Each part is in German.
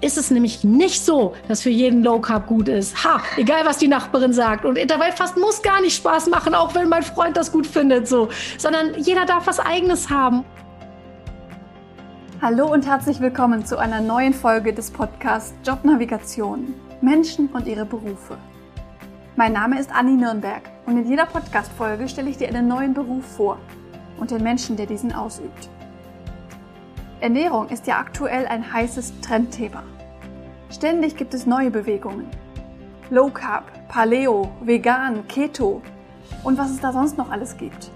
ist es nämlich nicht so, dass für jeden Low Carb gut ist. Ha, egal was die Nachbarin sagt. Und Intervallfasten muss gar nicht Spaß machen, auch wenn mein Freund das gut findet, so. Sondern jeder darf was Eigenes haben. Hallo und herzlich willkommen zu einer neuen Folge des Podcasts Jobnavigation. Menschen und ihre Berufe. Mein Name ist Anni Nürnberg und in jeder Podcast-Folge stelle ich dir einen neuen Beruf vor und den Menschen, der diesen ausübt. Ernährung ist ja aktuell ein heißes Trendthema. Ständig gibt es neue Bewegungen. Low Carb, Paleo, Vegan, Keto und was es da sonst noch alles gibt.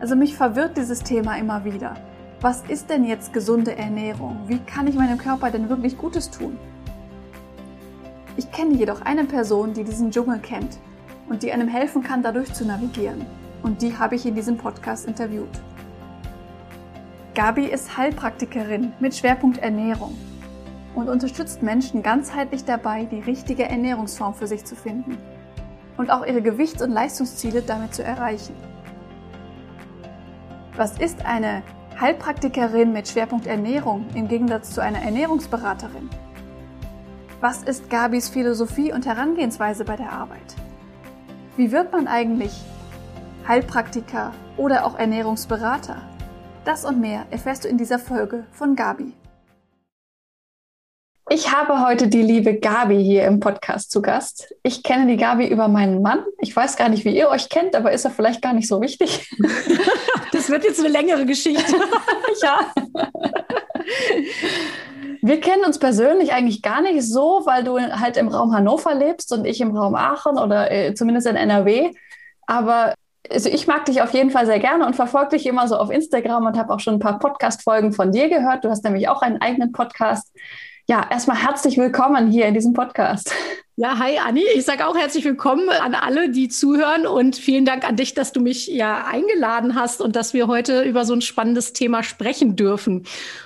Also mich verwirrt dieses Thema immer wieder. Was ist denn jetzt gesunde Ernährung? Wie kann ich meinem Körper denn wirklich Gutes tun? Ich kenne jedoch eine Person, die diesen Dschungel kennt und die einem helfen kann, dadurch zu navigieren. Und die habe ich in diesem Podcast interviewt. Gabi ist Heilpraktikerin mit Schwerpunkt Ernährung und unterstützt Menschen ganzheitlich dabei, die richtige Ernährungsform für sich zu finden und auch ihre Gewichts- und Leistungsziele damit zu erreichen. Was ist eine Heilpraktikerin mit Schwerpunkt Ernährung im Gegensatz zu einer Ernährungsberaterin? Was ist Gabis Philosophie und Herangehensweise bei der Arbeit? Wie wird man eigentlich Heilpraktiker oder auch Ernährungsberater? Das und mehr erfährst du in dieser Folge von Gabi. Ich habe heute die liebe Gabi hier im Podcast zu Gast. Ich kenne die Gabi über meinen Mann. Ich weiß gar nicht, wie ihr euch kennt, aber ist er vielleicht gar nicht so wichtig. Das wird jetzt eine längere Geschichte. ja. Wir kennen uns persönlich eigentlich gar nicht so, weil du halt im Raum Hannover lebst und ich im Raum Aachen oder äh, zumindest in NRW. Aber also ich mag dich auf jeden Fall sehr gerne und verfolge dich immer so auf Instagram und habe auch schon ein paar Podcast-Folgen von dir gehört. Du hast nämlich auch einen eigenen Podcast. Ja, erstmal herzlich willkommen hier in diesem Podcast. Ja, hi Anni. Ich sage auch herzlich willkommen an alle, die zuhören und vielen Dank an dich, dass du mich ja eingeladen hast und dass wir heute über so ein spannendes Thema sprechen dürfen.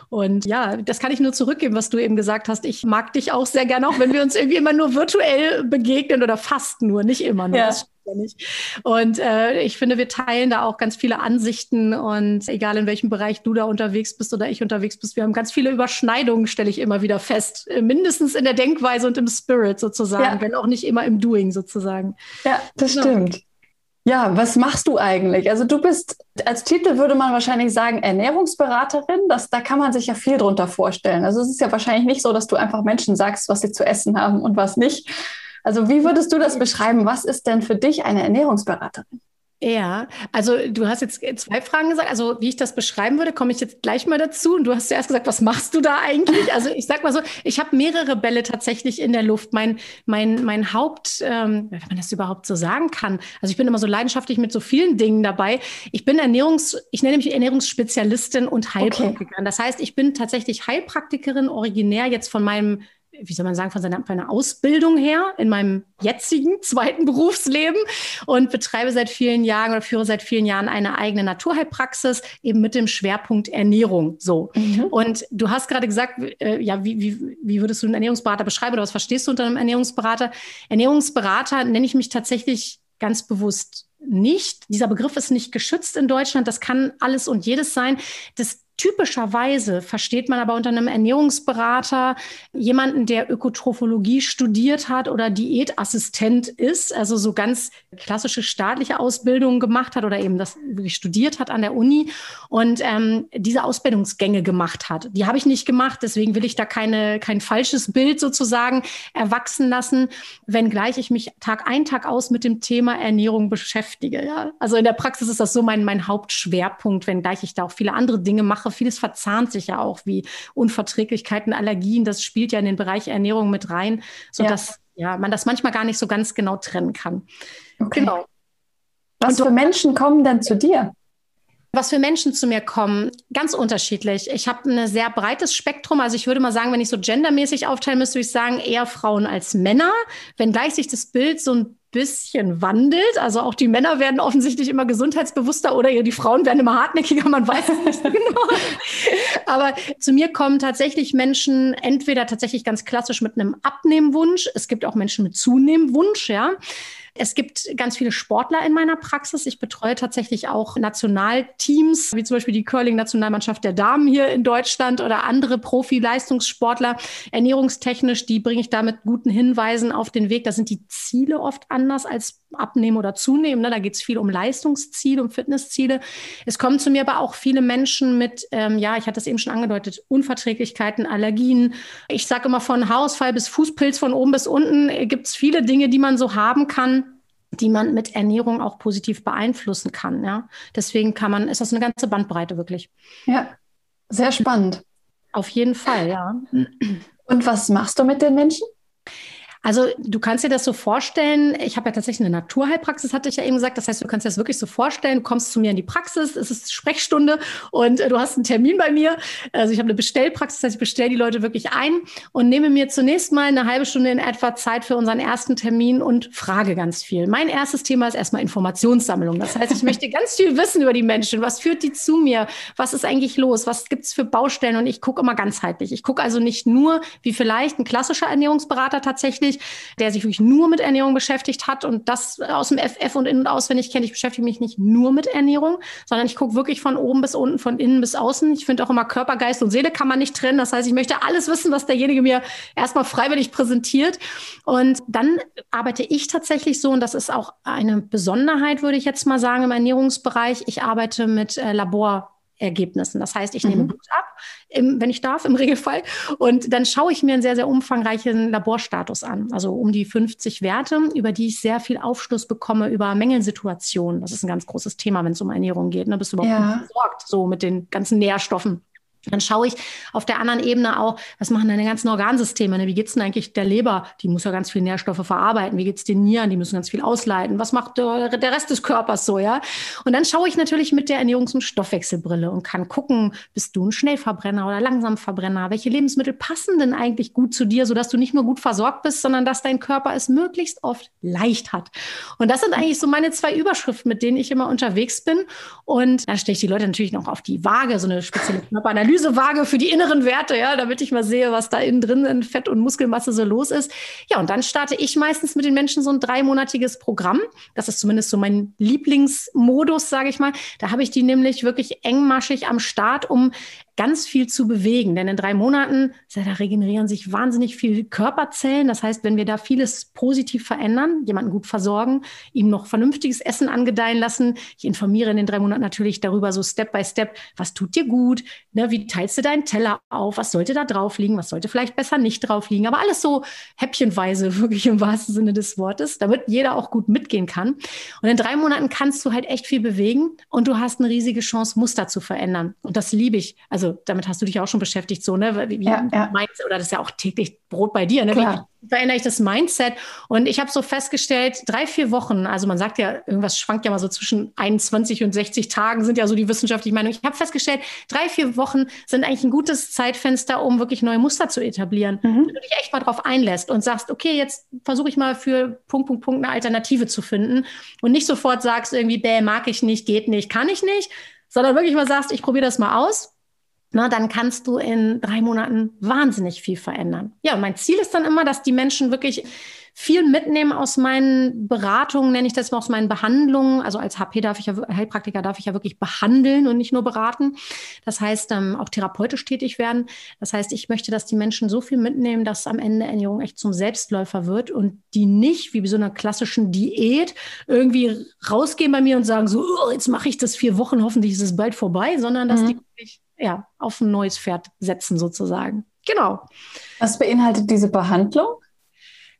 Und ja, das kann ich nur zurückgeben, was du eben gesagt hast. Ich mag dich auch sehr gerne, auch wenn wir uns irgendwie immer nur virtuell begegnen oder fast nur, nicht immer nur. Ja ja nicht. Und äh, ich finde, wir teilen da auch ganz viele Ansichten und egal in welchem Bereich du da unterwegs bist oder ich unterwegs bist, wir haben ganz viele Überschneidungen, stelle ich immer wieder fest. Mindestens in der Denkweise und im Spirit sozusagen, ja. wenn auch nicht immer im Doing sozusagen. Ja, das genau. stimmt. Ja, was machst du eigentlich? Also du bist, als Titel würde man wahrscheinlich sagen, Ernährungsberaterin. Das, da kann man sich ja viel drunter vorstellen. Also es ist ja wahrscheinlich nicht so, dass du einfach Menschen sagst, was sie zu essen haben und was nicht, also wie würdest du das beschreiben? Was ist denn für dich eine Ernährungsberaterin? Ja, also du hast jetzt zwei Fragen gesagt. Also wie ich das beschreiben würde, komme ich jetzt gleich mal dazu. Und du hast zuerst gesagt, was machst du da eigentlich? Also ich sag mal so, ich habe mehrere Bälle tatsächlich in der Luft. Mein mein mein Haupt, ähm, wenn man das überhaupt so sagen kann. Also ich bin immer so leidenschaftlich mit so vielen Dingen dabei. Ich bin Ernährungs, ich nenne mich Ernährungsspezialistin und Heilpraktikerin. Okay. Das heißt, ich bin tatsächlich Heilpraktikerin, originär jetzt von meinem wie soll man sagen, von seiner, meiner Ausbildung her in meinem jetzigen zweiten Berufsleben und betreibe seit vielen Jahren oder führe seit vielen Jahren eine eigene Naturheilpraxis eben mit dem Schwerpunkt Ernährung. So. Mhm. Und du hast gerade gesagt, äh, ja, wie, wie, wie würdest du einen Ernährungsberater beschreiben oder was verstehst du unter einem Ernährungsberater? Ernährungsberater nenne ich mich tatsächlich ganz bewusst nicht. Dieser Begriff ist nicht geschützt in Deutschland. Das kann alles und jedes sein. Das Typischerweise versteht man aber unter einem Ernährungsberater jemanden, der Ökotrophologie studiert hat oder Diätassistent ist, also so ganz klassische staatliche Ausbildungen gemacht hat oder eben das studiert hat an der Uni und ähm, diese Ausbildungsgänge gemacht hat. Die habe ich nicht gemacht, deswegen will ich da keine, kein falsches Bild sozusagen erwachsen lassen, wenngleich ich mich Tag ein, Tag aus mit dem Thema Ernährung beschäftige. Ja? Also in der Praxis ist das so mein, mein Hauptschwerpunkt, wenngleich ich da auch viele andere Dinge mache Sprache. Vieles verzahnt sich ja auch, wie Unverträglichkeiten, Allergien. Das spielt ja in den Bereich Ernährung mit rein, sodass ja. ja man das manchmal gar nicht so ganz genau trennen kann. Okay. Genau. Was für Menschen kommen denn zu dir? Was für Menschen zu mir kommen, ganz unterschiedlich. Ich habe ein sehr breites Spektrum. Also ich würde mal sagen, wenn ich so gendermäßig aufteilen müsste, würde ich sagen, eher Frauen als Männer. Wenngleich sich das Bild so ein bisschen wandelt. Also auch die Männer werden offensichtlich immer gesundheitsbewusster oder die Frauen werden immer hartnäckiger, man weiß es nicht genau. Aber zu mir kommen tatsächlich Menschen entweder tatsächlich ganz klassisch mit einem Abnehmwunsch. Es gibt auch Menschen mit Zunehmwunsch, ja. Es gibt ganz viele Sportler in meiner Praxis. Ich betreue tatsächlich auch Nationalteams, wie zum Beispiel die Curling-Nationalmannschaft der Damen hier in Deutschland oder andere Profi-Leistungssportler. Ernährungstechnisch, die bringe ich da mit guten Hinweisen auf den Weg. Da sind die Ziele oft anders als abnehmen oder zunehmen. Ne? Da geht es viel um Leistungsziele, um Fitnessziele. Es kommen zu mir aber auch viele Menschen mit, ähm, ja, ich hatte es eben schon angedeutet, Unverträglichkeiten, Allergien. Ich sage immer von Haarausfall bis Fußpilz, von oben bis unten äh, gibt es viele Dinge, die man so haben kann die man mit Ernährung auch positiv beeinflussen kann. Ja? Deswegen kann man, ist das eine ganze Bandbreite wirklich. Ja, sehr spannend. Auf jeden Fall, ja. Und was machst du mit den Menschen? Also du kannst dir das so vorstellen, ich habe ja tatsächlich eine Naturheilpraxis, hatte ich ja eben gesagt. Das heißt, du kannst dir das wirklich so vorstellen, du kommst zu mir in die Praxis, es ist Sprechstunde und äh, du hast einen Termin bei mir. Also ich habe eine Bestellpraxis, das heißt, ich bestelle die Leute wirklich ein und nehme mir zunächst mal eine halbe Stunde in etwa Zeit für unseren ersten Termin und frage ganz viel. Mein erstes Thema ist erstmal Informationssammlung. Das heißt, ich möchte ganz viel wissen über die Menschen. Was führt die zu mir? Was ist eigentlich los? Was gibt es für Baustellen? Und ich gucke immer ganzheitlich. Ich gucke also nicht nur, wie vielleicht ein klassischer Ernährungsberater tatsächlich tatsächlich, der sich wirklich nur mit Ernährung beschäftigt hat und das aus dem FF und in- und auswendig kennt. Ich beschäftige mich nicht nur mit Ernährung, sondern ich gucke wirklich von oben bis unten, von innen bis außen. Ich finde auch immer Körper, Geist und Seele kann man nicht trennen. Das heißt, ich möchte alles wissen, was derjenige mir erstmal freiwillig präsentiert. Und dann arbeite ich tatsächlich so, und das ist auch eine Besonderheit, würde ich jetzt mal sagen, im Ernährungsbereich. Ich arbeite mit äh, Labor Ergebnissen. Das heißt, ich nehme mhm. Blut ab, im, wenn ich darf, im Regelfall. Und dann schaue ich mir einen sehr, sehr umfangreichen Laborstatus an. Also um die 50 Werte, über die ich sehr viel Aufschluss bekomme über Mängelsituationen. Das ist ein ganz großes Thema, wenn es um Ernährung geht. Ne? Bist du überhaupt ja. versorgt, so mit den ganzen Nährstoffen? Dann schaue ich auf der anderen Ebene auch, was machen deine ganzen Organsysteme? Ne? Wie geht's denn eigentlich der Leber? Die muss ja ganz viel Nährstoffe verarbeiten. Wie geht's den Nieren? Die müssen ganz viel ausleiten. Was macht der, der Rest des Körpers so, ja? Und dann schaue ich natürlich mit der Ernährungs- und Stoffwechselbrille und kann gucken, bist du ein Schnellverbrenner oder Langsamverbrenner? Welche Lebensmittel passen denn eigentlich gut zu dir, sodass du nicht nur gut versorgt bist, sondern dass dein Körper es möglichst oft leicht hat? Und das sind eigentlich so meine zwei Überschriften, mit denen ich immer unterwegs bin. Und da stelle ich die Leute natürlich noch auf die Waage, so eine spezielle Körperanalyse Analysewaage für die inneren Werte, ja, damit ich mal sehe, was da innen drin in Fett und Muskelmasse so los ist. Ja, und dann starte ich meistens mit den Menschen so ein dreimonatiges Programm. Das ist zumindest so mein Lieblingsmodus, sage ich mal. Da habe ich die nämlich wirklich engmaschig am Start, um ganz viel zu bewegen. Denn in drei Monaten, da regenerieren sich wahnsinnig viele Körperzellen. Das heißt, wenn wir da vieles positiv verändern, jemanden gut versorgen, ihm noch vernünftiges Essen angedeihen lassen. Ich informiere in den drei Monaten natürlich darüber, so Step by Step, was tut dir gut, ne, wie teilst du deinen Teller auf, was sollte da drauf liegen, was sollte vielleicht besser nicht drauf liegen. Aber alles so häppchenweise, wirklich im wahrsten Sinne des Wortes, damit jeder auch gut mitgehen kann. Und in drei Monaten kannst du halt echt viel bewegen und du hast eine riesige Chance, Muster zu verändern. Und das liebe ich. Also damit hast du dich auch schon beschäftigt, so, ne? Wie, ja, ja. Meinst, oder das ist ja auch täglich Brot bei dir, ne? Wie, verändere ich das Mindset? Und ich habe so festgestellt, drei, vier Wochen, also man sagt ja, irgendwas schwankt ja mal so zwischen 21 und 60 Tagen, sind ja so die wissenschaftlichen Meinungen. Ich habe festgestellt, drei, vier Wochen sind eigentlich ein gutes Zeitfenster, um wirklich neue Muster zu etablieren. Mhm. Wenn du dich echt mal drauf einlässt und sagst, okay, jetzt versuche ich mal für Punkt, Punkt, Punkt eine Alternative zu finden und nicht sofort sagst irgendwie, bäh, mag ich nicht, geht nicht, kann ich nicht, sondern wirklich mal sagst, ich probiere das mal aus na, dann kannst du in drei Monaten wahnsinnig viel verändern. Ja, mein Ziel ist dann immer, dass die Menschen wirklich viel mitnehmen aus meinen Beratungen, nenne ich das mal aus meinen Behandlungen. Also als HP darf ich ja, Heilpraktiker darf ich ja wirklich behandeln und nicht nur beraten. Das heißt, ähm, auch therapeutisch tätig werden. Das heißt, ich möchte, dass die Menschen so viel mitnehmen, dass am Ende Ernährung echt zum Selbstläufer wird und die nicht, wie bei so einer klassischen Diät, irgendwie rausgehen bei mir und sagen so, oh, jetzt mache ich das vier Wochen, hoffentlich ist es bald vorbei, sondern dass mhm. die wirklich ja, auf ein neues Pferd setzen sozusagen. Genau. Was beinhaltet diese Behandlung?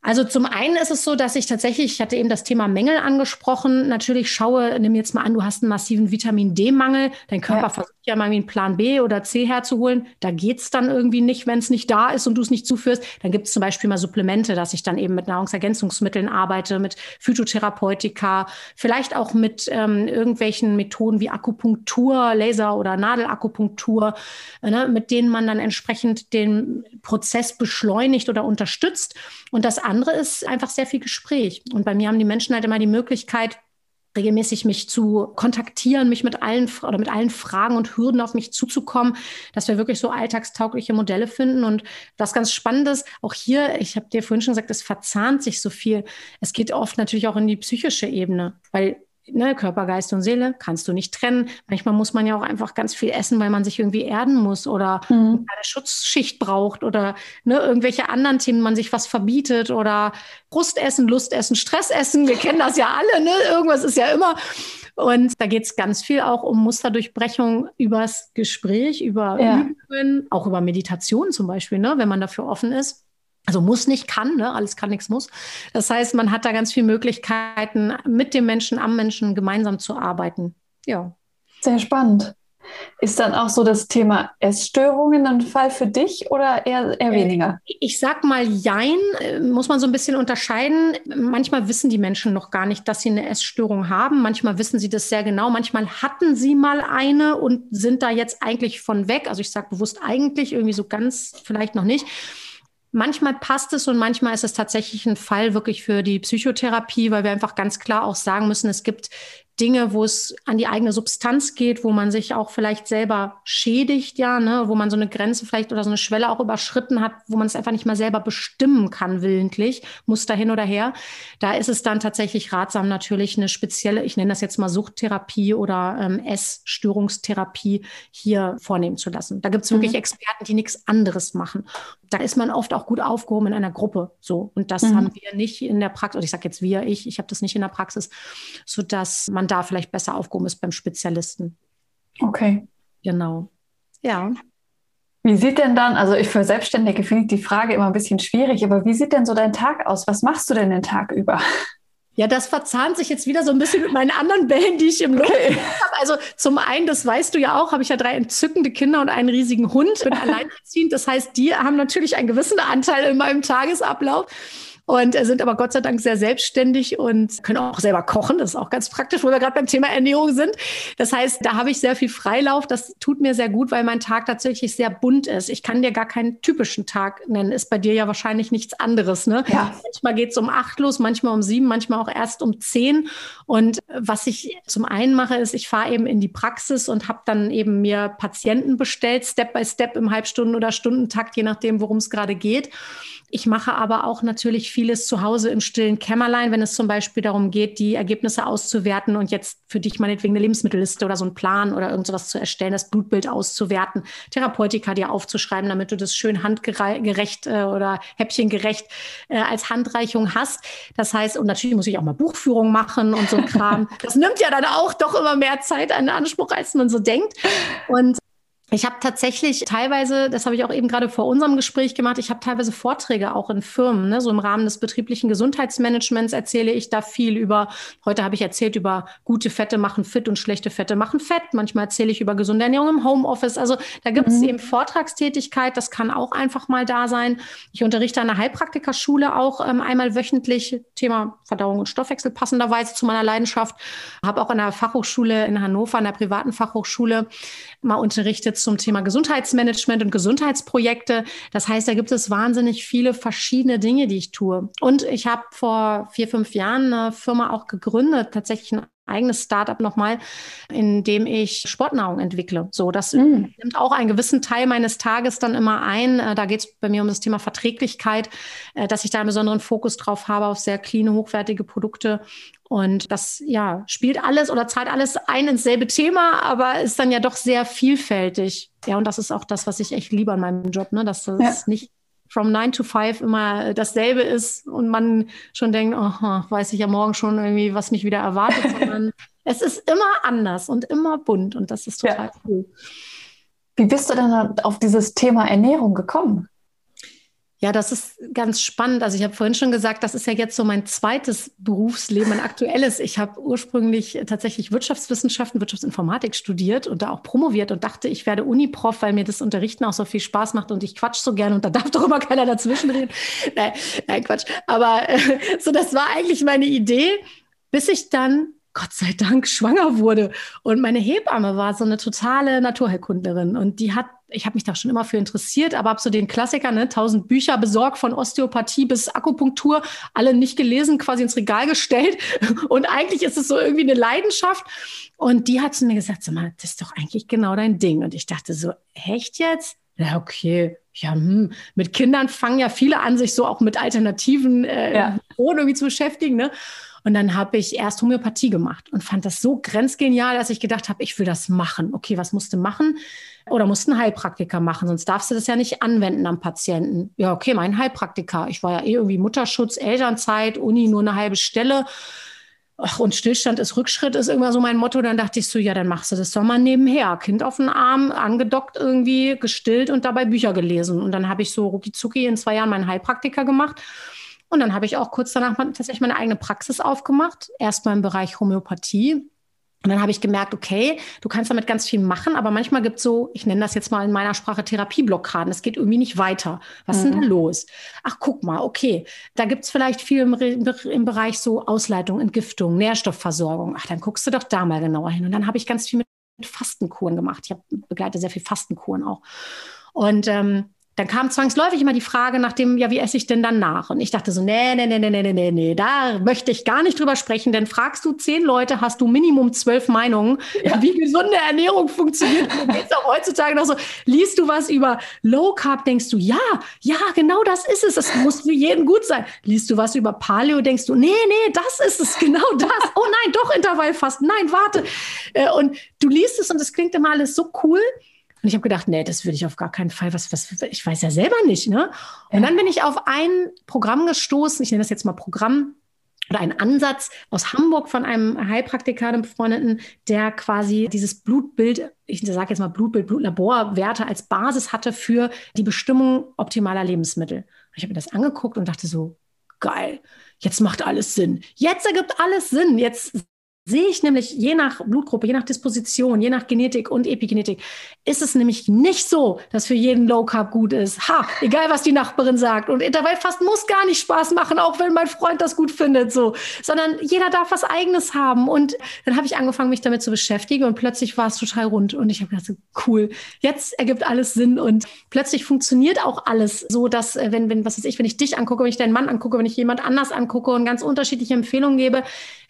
Also zum einen ist es so, dass ich tatsächlich, ich hatte eben das Thema Mängel angesprochen, natürlich schaue, nimm jetzt mal an, du hast einen massiven Vitamin D-Mangel, dein Körper ja. versucht ja mal einen Plan B oder C herzuholen, da geht's dann irgendwie nicht, wenn es nicht da ist und du es nicht zuführst. Dann gibt es zum Beispiel mal Supplemente, dass ich dann eben mit Nahrungsergänzungsmitteln arbeite, mit Phytotherapeutika, vielleicht auch mit ähm, irgendwelchen Methoden wie Akupunktur, Laser- oder Nadelakupunktur, äh, ne, mit denen man dann entsprechend den Prozess beschleunigt oder unterstützt. Und das andere ist einfach sehr viel Gespräch. Und bei mir haben die Menschen halt immer die Möglichkeit, regelmäßig mich zu kontaktieren, mich mit allen oder mit allen Fragen und Hürden auf mich zuzukommen, dass wir wirklich so alltagstaugliche Modelle finden. Und was ganz Spannendes, auch hier, ich habe dir vorhin schon gesagt, es verzahnt sich so viel. Es geht oft natürlich auch in die psychische Ebene, weil ne, Körper, Geist und Seele kannst du nicht trennen. Manchmal muss man ja auch einfach ganz viel essen, weil man sich irgendwie erden muss oder mhm. eine Schutzschicht braucht oder ne, irgendwelche anderen Themen, man sich was verbietet oder Brustessen, Lustessen, Stressessen. Wir kennen das ja alle, ne? Irgendwas ist ja immer. Und da geht es ganz viel auch um Musterdurchbrechung übers Gespräch, über ja. Übungen, auch über Meditation zum Beispiel, ne, wenn man dafür offen ist. Also muss nicht, kann, ne? alles kann, nichts muss. Das heißt, man hat da ganz viele Möglichkeiten, mit dem Menschen, am Menschen gemeinsam zu arbeiten. Ja. Sehr spannend. Ist dann auch so das Thema Essstörungen ein Fall für dich oder eher, eher äh, weniger? Ich sag mal, jein, äh, muss man so ein bisschen unterscheiden. Manchmal wissen die Menschen noch gar nicht, dass sie eine Essstörung haben. Manchmal wissen sie das sehr genau. Manchmal hatten sie mal eine und sind da jetzt eigentlich von weg. Also ich sage bewusst eigentlich, irgendwie so ganz vielleicht noch nicht. Manchmal passt es und manchmal ist es tatsächlich ein Fall wirklich für die Psychotherapie, weil wir einfach ganz klar auch sagen müssen, es gibt Dinge, wo es an die eigene Substanz geht, wo man sich auch vielleicht selber schädigt, ja, ne, wo man so eine Grenze vielleicht oder so eine Schwelle auch überschritten hat, wo man es einfach nicht mal selber bestimmen kann, willentlich, muss da hin oder her. Da ist es dann tatsächlich ratsam, natürlich eine spezielle, ich nenne das jetzt mal Suchttherapie oder ähm, Essstörungstherapie hier vornehmen zu lassen. Da gibt es wirklich mhm. Experten, die nichts anderes machen. Da ist man oft auch gut aufgehoben in einer Gruppe. So. Und das mhm. haben wir nicht in der Praxis, oder ich sage jetzt wir, ich, ich habe das nicht in der Praxis, sodass man da vielleicht besser aufgehoben ist beim Spezialisten. Okay. Genau. Ja. Wie sieht denn dann, also ich für Selbstständige finde ich die Frage immer ein bisschen schwierig, aber wie sieht denn so dein Tag aus? Was machst du denn den Tag über? Ja, das verzahnt sich jetzt wieder so ein bisschen mit meinen anderen Bällen, die ich im Luft okay. habe. Also zum einen, das weißt du ja auch, habe ich ja drei entzückende Kinder und einen riesigen Hund. Bin alleinerziehend. Das heißt, die haben natürlich einen gewissen Anteil in meinem Tagesablauf und sind aber Gott sei Dank sehr selbstständig und können auch selber kochen. Das ist auch ganz praktisch, wo wir gerade beim Thema Ernährung sind. Das heißt, da habe ich sehr viel Freilauf. Das tut mir sehr gut, weil mein Tag tatsächlich sehr bunt ist. Ich kann dir gar keinen typischen Tag nennen. Ist bei dir ja wahrscheinlich nichts anderes. Ne? Ja. Manchmal geht es um acht los, manchmal um sieben, manchmal auch erst um zehn. Und was ich zum einen mache, ist, ich fahre eben in die Praxis und habe dann eben mir Patienten bestellt, Step by Step im Halbstunden- oder Stundentakt, je nachdem, worum es gerade geht. Ich mache aber auch natürlich vieles zu Hause im stillen Kämmerlein, wenn es zum Beispiel darum geht, die Ergebnisse auszuwerten und jetzt für dich meinetwegen eine Lebensmittelliste oder so einen Plan oder irgendwas zu erstellen, das Blutbild auszuwerten, Therapeutika dir aufzuschreiben, damit du das schön handgerecht äh, oder häppchengerecht äh, als Handreichung hast. Das heißt, und natürlich muss ich auch mal Buchführung machen und so Kram. Das nimmt ja dann auch doch immer mehr Zeit in Anspruch, als man so denkt. Und ich habe tatsächlich teilweise, das habe ich auch eben gerade vor unserem Gespräch gemacht, ich habe teilweise Vorträge auch in Firmen. Ne? So im Rahmen des betrieblichen Gesundheitsmanagements erzähle ich da viel über, heute habe ich erzählt über gute Fette machen fit und schlechte Fette machen fett. Manchmal erzähle ich über gesunde Ernährung im Homeoffice. Also da gibt es mhm. eben Vortragstätigkeit, das kann auch einfach mal da sein. Ich unterrichte an der Heilpraktikerschule auch ähm, einmal wöchentlich, Thema Verdauung und Stoffwechsel passenderweise zu meiner Leidenschaft. Habe auch an der Fachhochschule in Hannover, an der privaten Fachhochschule, mal unterrichtet zum Thema Gesundheitsmanagement und Gesundheitsprojekte. Das heißt, da gibt es wahnsinnig viele verschiedene Dinge, die ich tue. Und ich habe vor vier, fünf Jahren eine Firma auch gegründet, tatsächlich ein eigenes Startup nochmal, in dem ich Sportnahrung entwickle. So, das mm. nimmt auch einen gewissen Teil meines Tages dann immer ein. Äh, da geht es bei mir um das Thema Verträglichkeit, äh, dass ich da einen besonderen Fokus drauf habe auf sehr clean, hochwertige Produkte und das ja spielt alles oder zahlt alles ein ins selbe Thema, aber ist dann ja doch sehr vielfältig. Ja, und das ist auch das, was ich echt liebe an meinem Job, ne? dass das ja. nicht from nine to five immer dasselbe ist und man schon denkt, oh, weiß ich ja morgen schon irgendwie, was mich wieder erwartet, sondern es ist immer anders und immer bunt und das ist total ja. cool. Wie bist du denn auf dieses Thema Ernährung gekommen? Ja, das ist ganz spannend. Also ich habe vorhin schon gesagt, das ist ja jetzt so mein zweites Berufsleben, mein aktuelles. Ich habe ursprünglich tatsächlich Wirtschaftswissenschaften, Wirtschaftsinformatik studiert und da auch promoviert und dachte, ich werde Uniprof, weil mir das Unterrichten auch so viel Spaß macht und ich quatsch so gern und da darf doch immer keiner dazwischen reden. nein, nein, Quatsch. Aber so, das war eigentlich meine Idee, bis ich dann Gott sei Dank schwanger wurde. Und meine Hebamme war so eine totale Naturheilkundlerin und die hat ich habe mich da schon immer für interessiert, aber habe so den Klassiker, ne, tausend Bücher besorgt von Osteopathie bis Akupunktur, alle nicht gelesen, quasi ins Regal gestellt. Und eigentlich ist es so irgendwie eine Leidenschaft. Und die hat zu mir gesagt, sag mal, das ist doch eigentlich genau dein Ding. Und ich dachte so, echt jetzt? Ja, okay. Ja, hm. mit Kindern fangen ja viele an, sich so auch mit alternativen äh, ja. irgendwie zu beschäftigen. Ne? Und dann habe ich erst Homöopathie gemacht und fand das so grenzgenial, dass ich gedacht habe, ich will das machen. Okay, was musste machen? Oder musste ein Heilpraktiker machen, sonst darfst du das ja nicht anwenden am Patienten. Ja, okay, mein Heilpraktiker. Ich war ja eh irgendwie Mutterschutz, Elternzeit, Uni nur eine halbe Stelle. Ach, und Stillstand ist Rückschritt, ist immer so mein Motto. Dann dachte ich so, ja, dann machst du das doch mal nebenher. Kind auf den Arm, angedockt irgendwie, gestillt und dabei Bücher gelesen. Und dann habe ich so rucki in zwei Jahren meinen Heilpraktiker gemacht. Und dann habe ich auch kurz danach tatsächlich meine eigene Praxis aufgemacht. Erstmal im Bereich Homöopathie. Und dann habe ich gemerkt, okay, du kannst damit ganz viel machen, aber manchmal gibt es so, ich nenne das jetzt mal in meiner Sprache Therapieblockaden. Es geht irgendwie nicht weiter. Was mhm. ist denn da los? Ach, guck mal, okay, da gibt es vielleicht viel im, im, Bereich so Ausleitung, Entgiftung, Nährstoffversorgung. Ach, dann guckst du doch da mal genauer hin. Und dann habe ich ganz viel mit Fastenkuren gemacht. Ich habe begleite sehr viel Fastenkuren auch. Und ähm, dann kam zwangsläufig immer die Frage nach dem, ja, wie esse ich denn dann nach? Und ich dachte so, nee, nee, nee, nee, nee, nee, nee, da möchte ich gar nicht drüber sprechen, denn fragst du zehn Leute, hast du Minimum zwölf Meinungen, ja. wie gesunde Ernährung funktioniert. Und geht's auch heutzutage noch so, liest du was über Low Carb, denkst du, ja, ja, genau das ist es, das muss für jeden gut sein. Liest du was über Paleo, denkst du, nee, nee, das ist es, genau das. Oh nein, doch Intervallfasten, nein, warte. Äh, und du liest es und es klingt immer alles so cool. Und ich habe gedacht, nee, das würde ich auf gar keinen Fall. Was, was, ich weiß ja selber nicht. Ne? Und dann bin ich auf ein Programm gestoßen, ich nenne das jetzt mal Programm oder ein Ansatz aus Hamburg von einem Heilpraktiker, einem Befreundeten, der quasi dieses Blutbild, ich sage jetzt mal Blutbild, Blutlaborwerte als Basis hatte für die Bestimmung optimaler Lebensmittel. Und ich habe mir das angeguckt und dachte so, geil, jetzt macht alles Sinn. Jetzt ergibt alles Sinn. Jetzt sehe ich nämlich je nach Blutgruppe, je nach Disposition, je nach Genetik und Epigenetik, ist es nämlich nicht so, dass für jeden Low Carb gut ist. Ha, egal was die Nachbarin sagt. Und Intervallfasten muss gar nicht Spaß machen, auch wenn mein Freund das gut findet, so. Sondern jeder darf was Eigenes haben. Und dann habe ich angefangen, mich damit zu beschäftigen und plötzlich war es total rund. Und ich habe gedacht, cool, jetzt ergibt alles Sinn und plötzlich funktioniert auch alles so, dass, äh, wenn, wenn, was weiß ich, wenn ich dich angucke, wenn ich deinen Mann angucke, wenn ich jemand anders angucke und ganz unterschiedliche Empfehlungen gebe,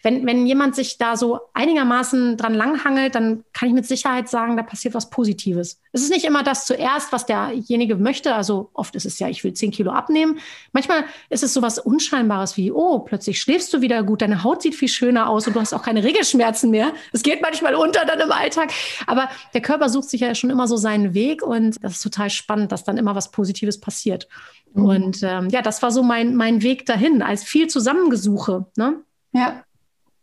wenn, wenn jemand sich da so einigermaßen dran langhangelt, dann kann ich mit Sicherheit sagen, da passiert was Positives. Es ist nicht immer das zuerst, was derjenige möchte. Also oft ist es ja, ich will zehn Kilo abnehmen. Manchmal ist es so was Unscheinbares wie, oh, plötzlich schläfst du wieder gut, deine Haut sieht viel schöner aus und du hast auch keine Regelschmerzen mehr. Es geht manchmal unter dann im Alltag. Aber der Körper sucht sich ja schon immer so seinen Weg und das ist total spannend, dass dann immer was Positives passiert. Mhm. Und ähm, ja, das war so mein, mein Weg dahin, als viel Zusammengesuche. Ne? Ja,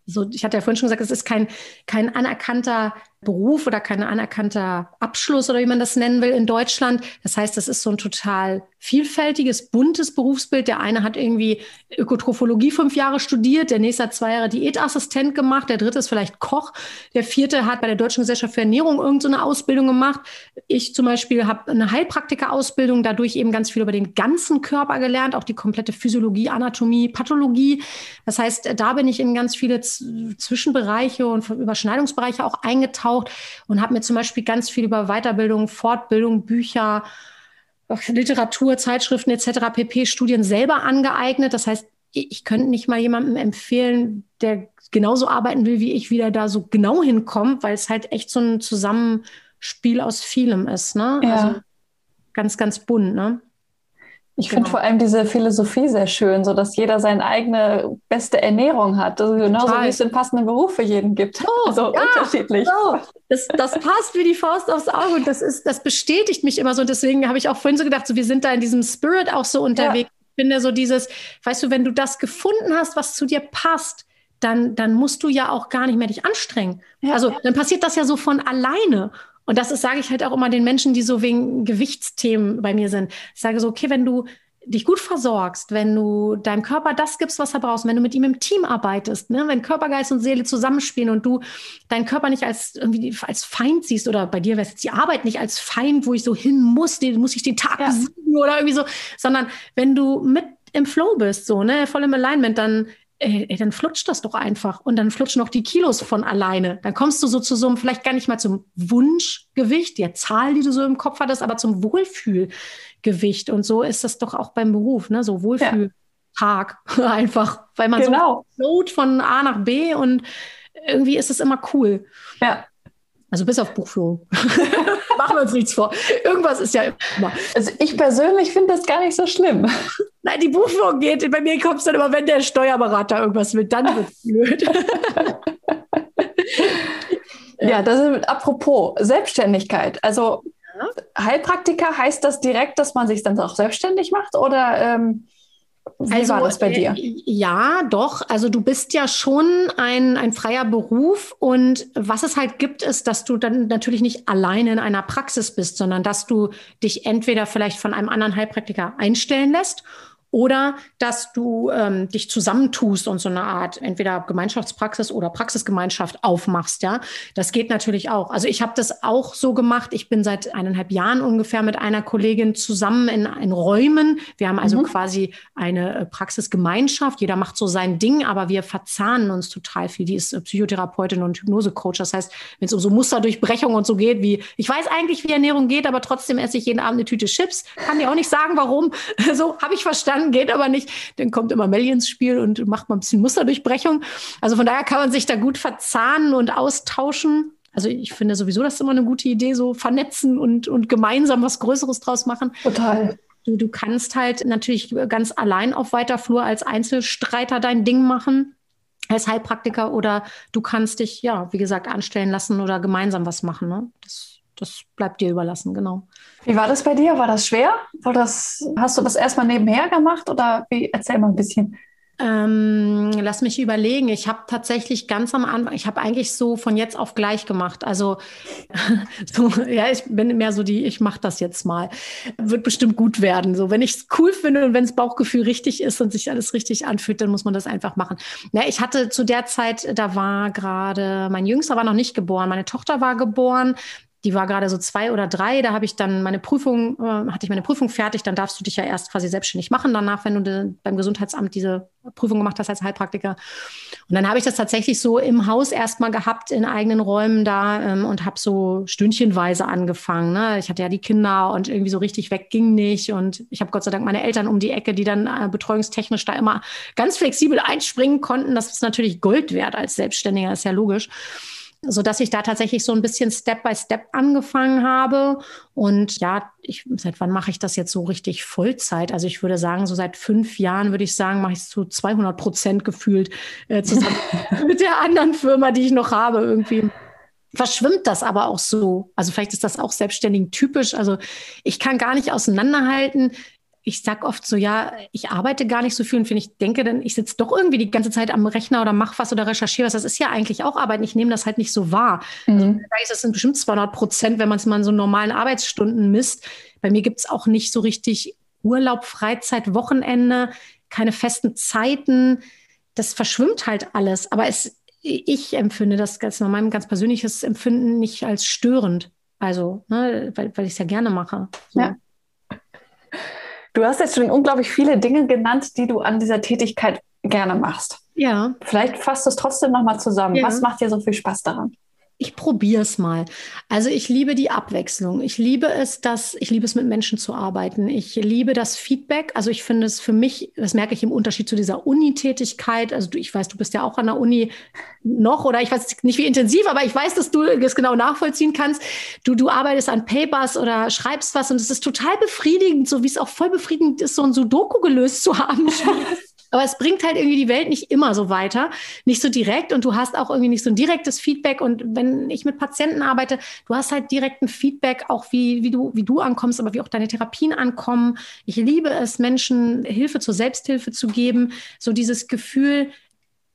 so, ich hatte ja vorhin schon gesagt, es ist kein, kein anerkannter Beruf oder kein anerkannter Abschluss oder wie man das nennen will in Deutschland. Das heißt, das ist so ein total vielfältiges, buntes Berufsbild. Der eine hat irgendwie Ökotrophologie fünf Jahre studiert, der nächste hat zwei Jahre Diätassistent gemacht, der dritte ist vielleicht Koch, der vierte hat bei der Deutschen Gesellschaft für Ernährung irgendeine so Ausbildung gemacht. Ich zum Beispiel habe eine Heilpraktika-Ausbildung, dadurch eben ganz viel über den ganzen Körper gelernt, auch die komplette Physiologie, Anatomie, Pathologie. Das heißt, da bin ich in ganz viele Zwischenbereiche und Überschneidungsbereiche auch eingetaucht und habe mir zum Beispiel ganz viel über Weiterbildung, Fortbildung, Bücher, Literatur, Zeitschriften etc. pp. Studien selber angeeignet. Das heißt, ich könnte nicht mal jemandem empfehlen, der genauso arbeiten will wie ich, wieder da so genau hinkommt, weil es halt echt so ein Zusammenspiel aus vielem ist. Ne? Ja. Also ganz, ganz bunt. Ne? Ich genau. finde vor allem diese Philosophie sehr schön, so dass jeder seine eigene beste Ernährung hat. Also genauso Total. wie es den passenden Beruf für jeden gibt. Oh, also ja, unterschiedlich. So. Das, das passt wie die Faust aufs Auge und das ist, das bestätigt mich immer so. Und deswegen habe ich auch vorhin so gedacht, so wir sind da in diesem Spirit auch so unterwegs. Ja. Ich finde so dieses, weißt du, wenn du das gefunden hast, was zu dir passt, dann, dann musst du ja auch gar nicht mehr dich anstrengen. Ja. Also dann passiert das ja so von alleine. Und das ist, sage ich halt auch immer den Menschen, die so wegen Gewichtsthemen bei mir sind. Ich sage so, okay, wenn du dich gut versorgst, wenn du deinem Körper das gibst, was er braucht, wenn du mit ihm im Team arbeitest, ne? wenn Körper, Geist und Seele zusammenspielen und du deinen Körper nicht als irgendwie als Feind siehst oder bei dir wäre es die Arbeit nicht als Feind, wo ich so hin muss, den muss ich den Tag ja. besiegen oder irgendwie so, sondern wenn du mit im Flow bist, so, ne, voll im Alignment, dann ey, ey, dann flutscht das doch einfach und dann flutschen auch die Kilos von alleine. Dann kommst du so zu so einem, vielleicht gar nicht mal zum Wunschgewicht, der Zahl, die du so im Kopf hattest, aber zum Wohlfühlgewicht. Und so ist das doch auch beim Beruf, ne? So Wohlfühltag ja. einfach, weil man genau. so float von A nach B und irgendwie ist es immer cool. Ja. Also bis auf Buchführung. Machen wir uns nichts vor. Irgendwas ist ja immer. Also ich persönlich finde das gar nicht so schlimm. Nein, die Buchführung geht. Bei mir kommt es dann immer, wenn der Steuerberater irgendwas will, dann wird es blöd. ja, das ist apropos Selbstständigkeit. Also ja. Heilpraktiker heißt das direkt, dass man sich dann auch selbstständig macht oder ähm, wie also, war das bei dir? Äh, ja, doch. Also du bist ja schon ein, ein freier Beruf und was es halt gibt, ist, dass du dann natürlich nicht alleine in einer Praxis bist, sondern dass du dich entweder vielleicht von einem anderen Heilpraktiker einstellen lässt oder dass du ähm, dich zusammentust und so eine Art entweder Gemeinschaftspraxis oder Praxisgemeinschaft aufmachst. Ja, das geht natürlich auch. Also ich habe das auch so gemacht. Ich bin seit eineinhalb Jahren ungefähr mit einer Kollegin zusammen in, in Räumen. Wir haben also mhm. quasi eine äh, Praxisgemeinschaft. Jeder macht so sein Ding, aber wir verzahnen uns total viel. Die ist äh, Psychotherapeutin und Hypnosecoach. Das heißt, wenn es um so Musterdurchbrechung und so geht, wie ich weiß eigentlich, wie Ernährung geht, aber trotzdem esse ich jeden Abend eine Tüte Chips. Kann dir auch nicht sagen, warum. So habe ich verstanden dann geht aber nicht. Dann kommt immer Melli ins Spiel und macht mal ein bisschen Musterdurchbrechung. Also von daher kann man sich da gut verzahnen und austauschen. Also ich finde sowieso, das ist immer eine gute Idee, so vernetzen und, und gemeinsam was Größeres draus machen. Total. Du, du kannst halt natürlich ganz allein auf weiter Flur als Einzelstreiter dein Ding machen als Heilpraktiker oder du kannst dich, ja, wie gesagt, anstellen lassen oder gemeinsam was machen. Ne? Das das bleibt dir überlassen, genau. Wie war das bei dir? War das schwer? War das, hast du das erstmal nebenher gemacht oder wie? Erzähl mal ein bisschen. Ähm, lass mich überlegen. Ich habe tatsächlich ganz am Anfang, ich habe eigentlich so von jetzt auf gleich gemacht. Also so, ja, ich bin mehr so die, ich mache das jetzt mal. Wird bestimmt gut werden. So, wenn ich es cool finde und wenn das Bauchgefühl richtig ist und sich alles richtig anfühlt, dann muss man das einfach machen. Ja, ich hatte zu der Zeit, da war gerade, mein Jüngster war noch nicht geboren, meine Tochter war geboren die war gerade so zwei oder drei, da habe ich dann meine Prüfung, äh, hatte ich meine Prüfung fertig, dann darfst du dich ja erst quasi selbstständig machen danach, wenn du beim Gesundheitsamt diese Prüfung gemacht hast als Heilpraktiker. Und dann habe ich das tatsächlich so im Haus erstmal gehabt, in eigenen Räumen da ähm, und habe so stündchenweise angefangen. Ne? Ich hatte ja die Kinder und irgendwie so richtig weg ging nicht. Und ich habe Gott sei Dank meine Eltern um die Ecke, die dann äh, betreuungstechnisch da immer ganz flexibel einspringen konnten. Das ist natürlich Gold wert als Selbstständiger, ist ja logisch so dass ich da tatsächlich so ein bisschen Step by Step angefangen habe. Und ja, ich, seit wann mache ich das jetzt so richtig Vollzeit? Also ich würde sagen, so seit fünf Jahren würde ich sagen, mache ich es zu 200 Prozent gefühlt äh, zusammen mit der anderen Firma, die ich noch habe irgendwie verschwimmt das aber auch so. Also vielleicht ist das auch selbstständigen typisch. Also ich kann gar nicht auseinanderhalten, ich sag oft so, ja, ich arbeite gar nicht so viel und wenn ich denke, dann ich sitze doch irgendwie die ganze Zeit am Rechner oder mache was oder recherchiere was. Das ist ja eigentlich auch Arbeit. Ich nehme das halt nicht so wahr. Also, mhm. Also, das sind bestimmt 200 Prozent, wenn man es mal in so normalen Arbeitsstunden misst. Bei mir gibt es auch nicht so richtig Urlaub, Freizeit, Wochenende, keine festen Zeiten. Das verschwimmt halt alles. Aber es, ich empfinde das ganz normal, mein ganz persönliches Empfinden nicht als störend. Also, ne, weil, weil ich es ja gerne mache. So. Ja. Du hast jetzt schon unglaublich viele Dinge genannt, die du an dieser Tätigkeit gerne machst. Ja. Vielleicht fasst du es trotzdem nochmal zusammen. Ja. Was macht dir so viel Spaß daran? Ich probiere es mal. Also ich liebe die Abwechslung. Ich liebe es, dass ich liebe es mit Menschen zu arbeiten. Ich liebe das Feedback. Also ich finde es für mich, das merke ich im Unterschied zu dieser Unitätigkeit. Also du, ich weiß, du bist ja auch an der Uni noch oder ich weiß nicht wie intensiv, aber ich weiß, dass du es genau nachvollziehen kannst. Du, du arbeitest an Papers oder schreibst was und es ist total befriedigend, so wie es auch voll befriedigend ist, so ein Sudoku gelöst zu haben. Aber es bringt halt irgendwie die Welt nicht immer so weiter, nicht so direkt und du hast auch irgendwie nicht so ein direktes Feedback. Und wenn ich mit Patienten arbeite, du hast halt direkten Feedback, auch wie, wie, du, wie du ankommst, aber wie auch deine Therapien ankommen. Ich liebe es, Menschen Hilfe zur Selbsthilfe zu geben. So dieses Gefühl,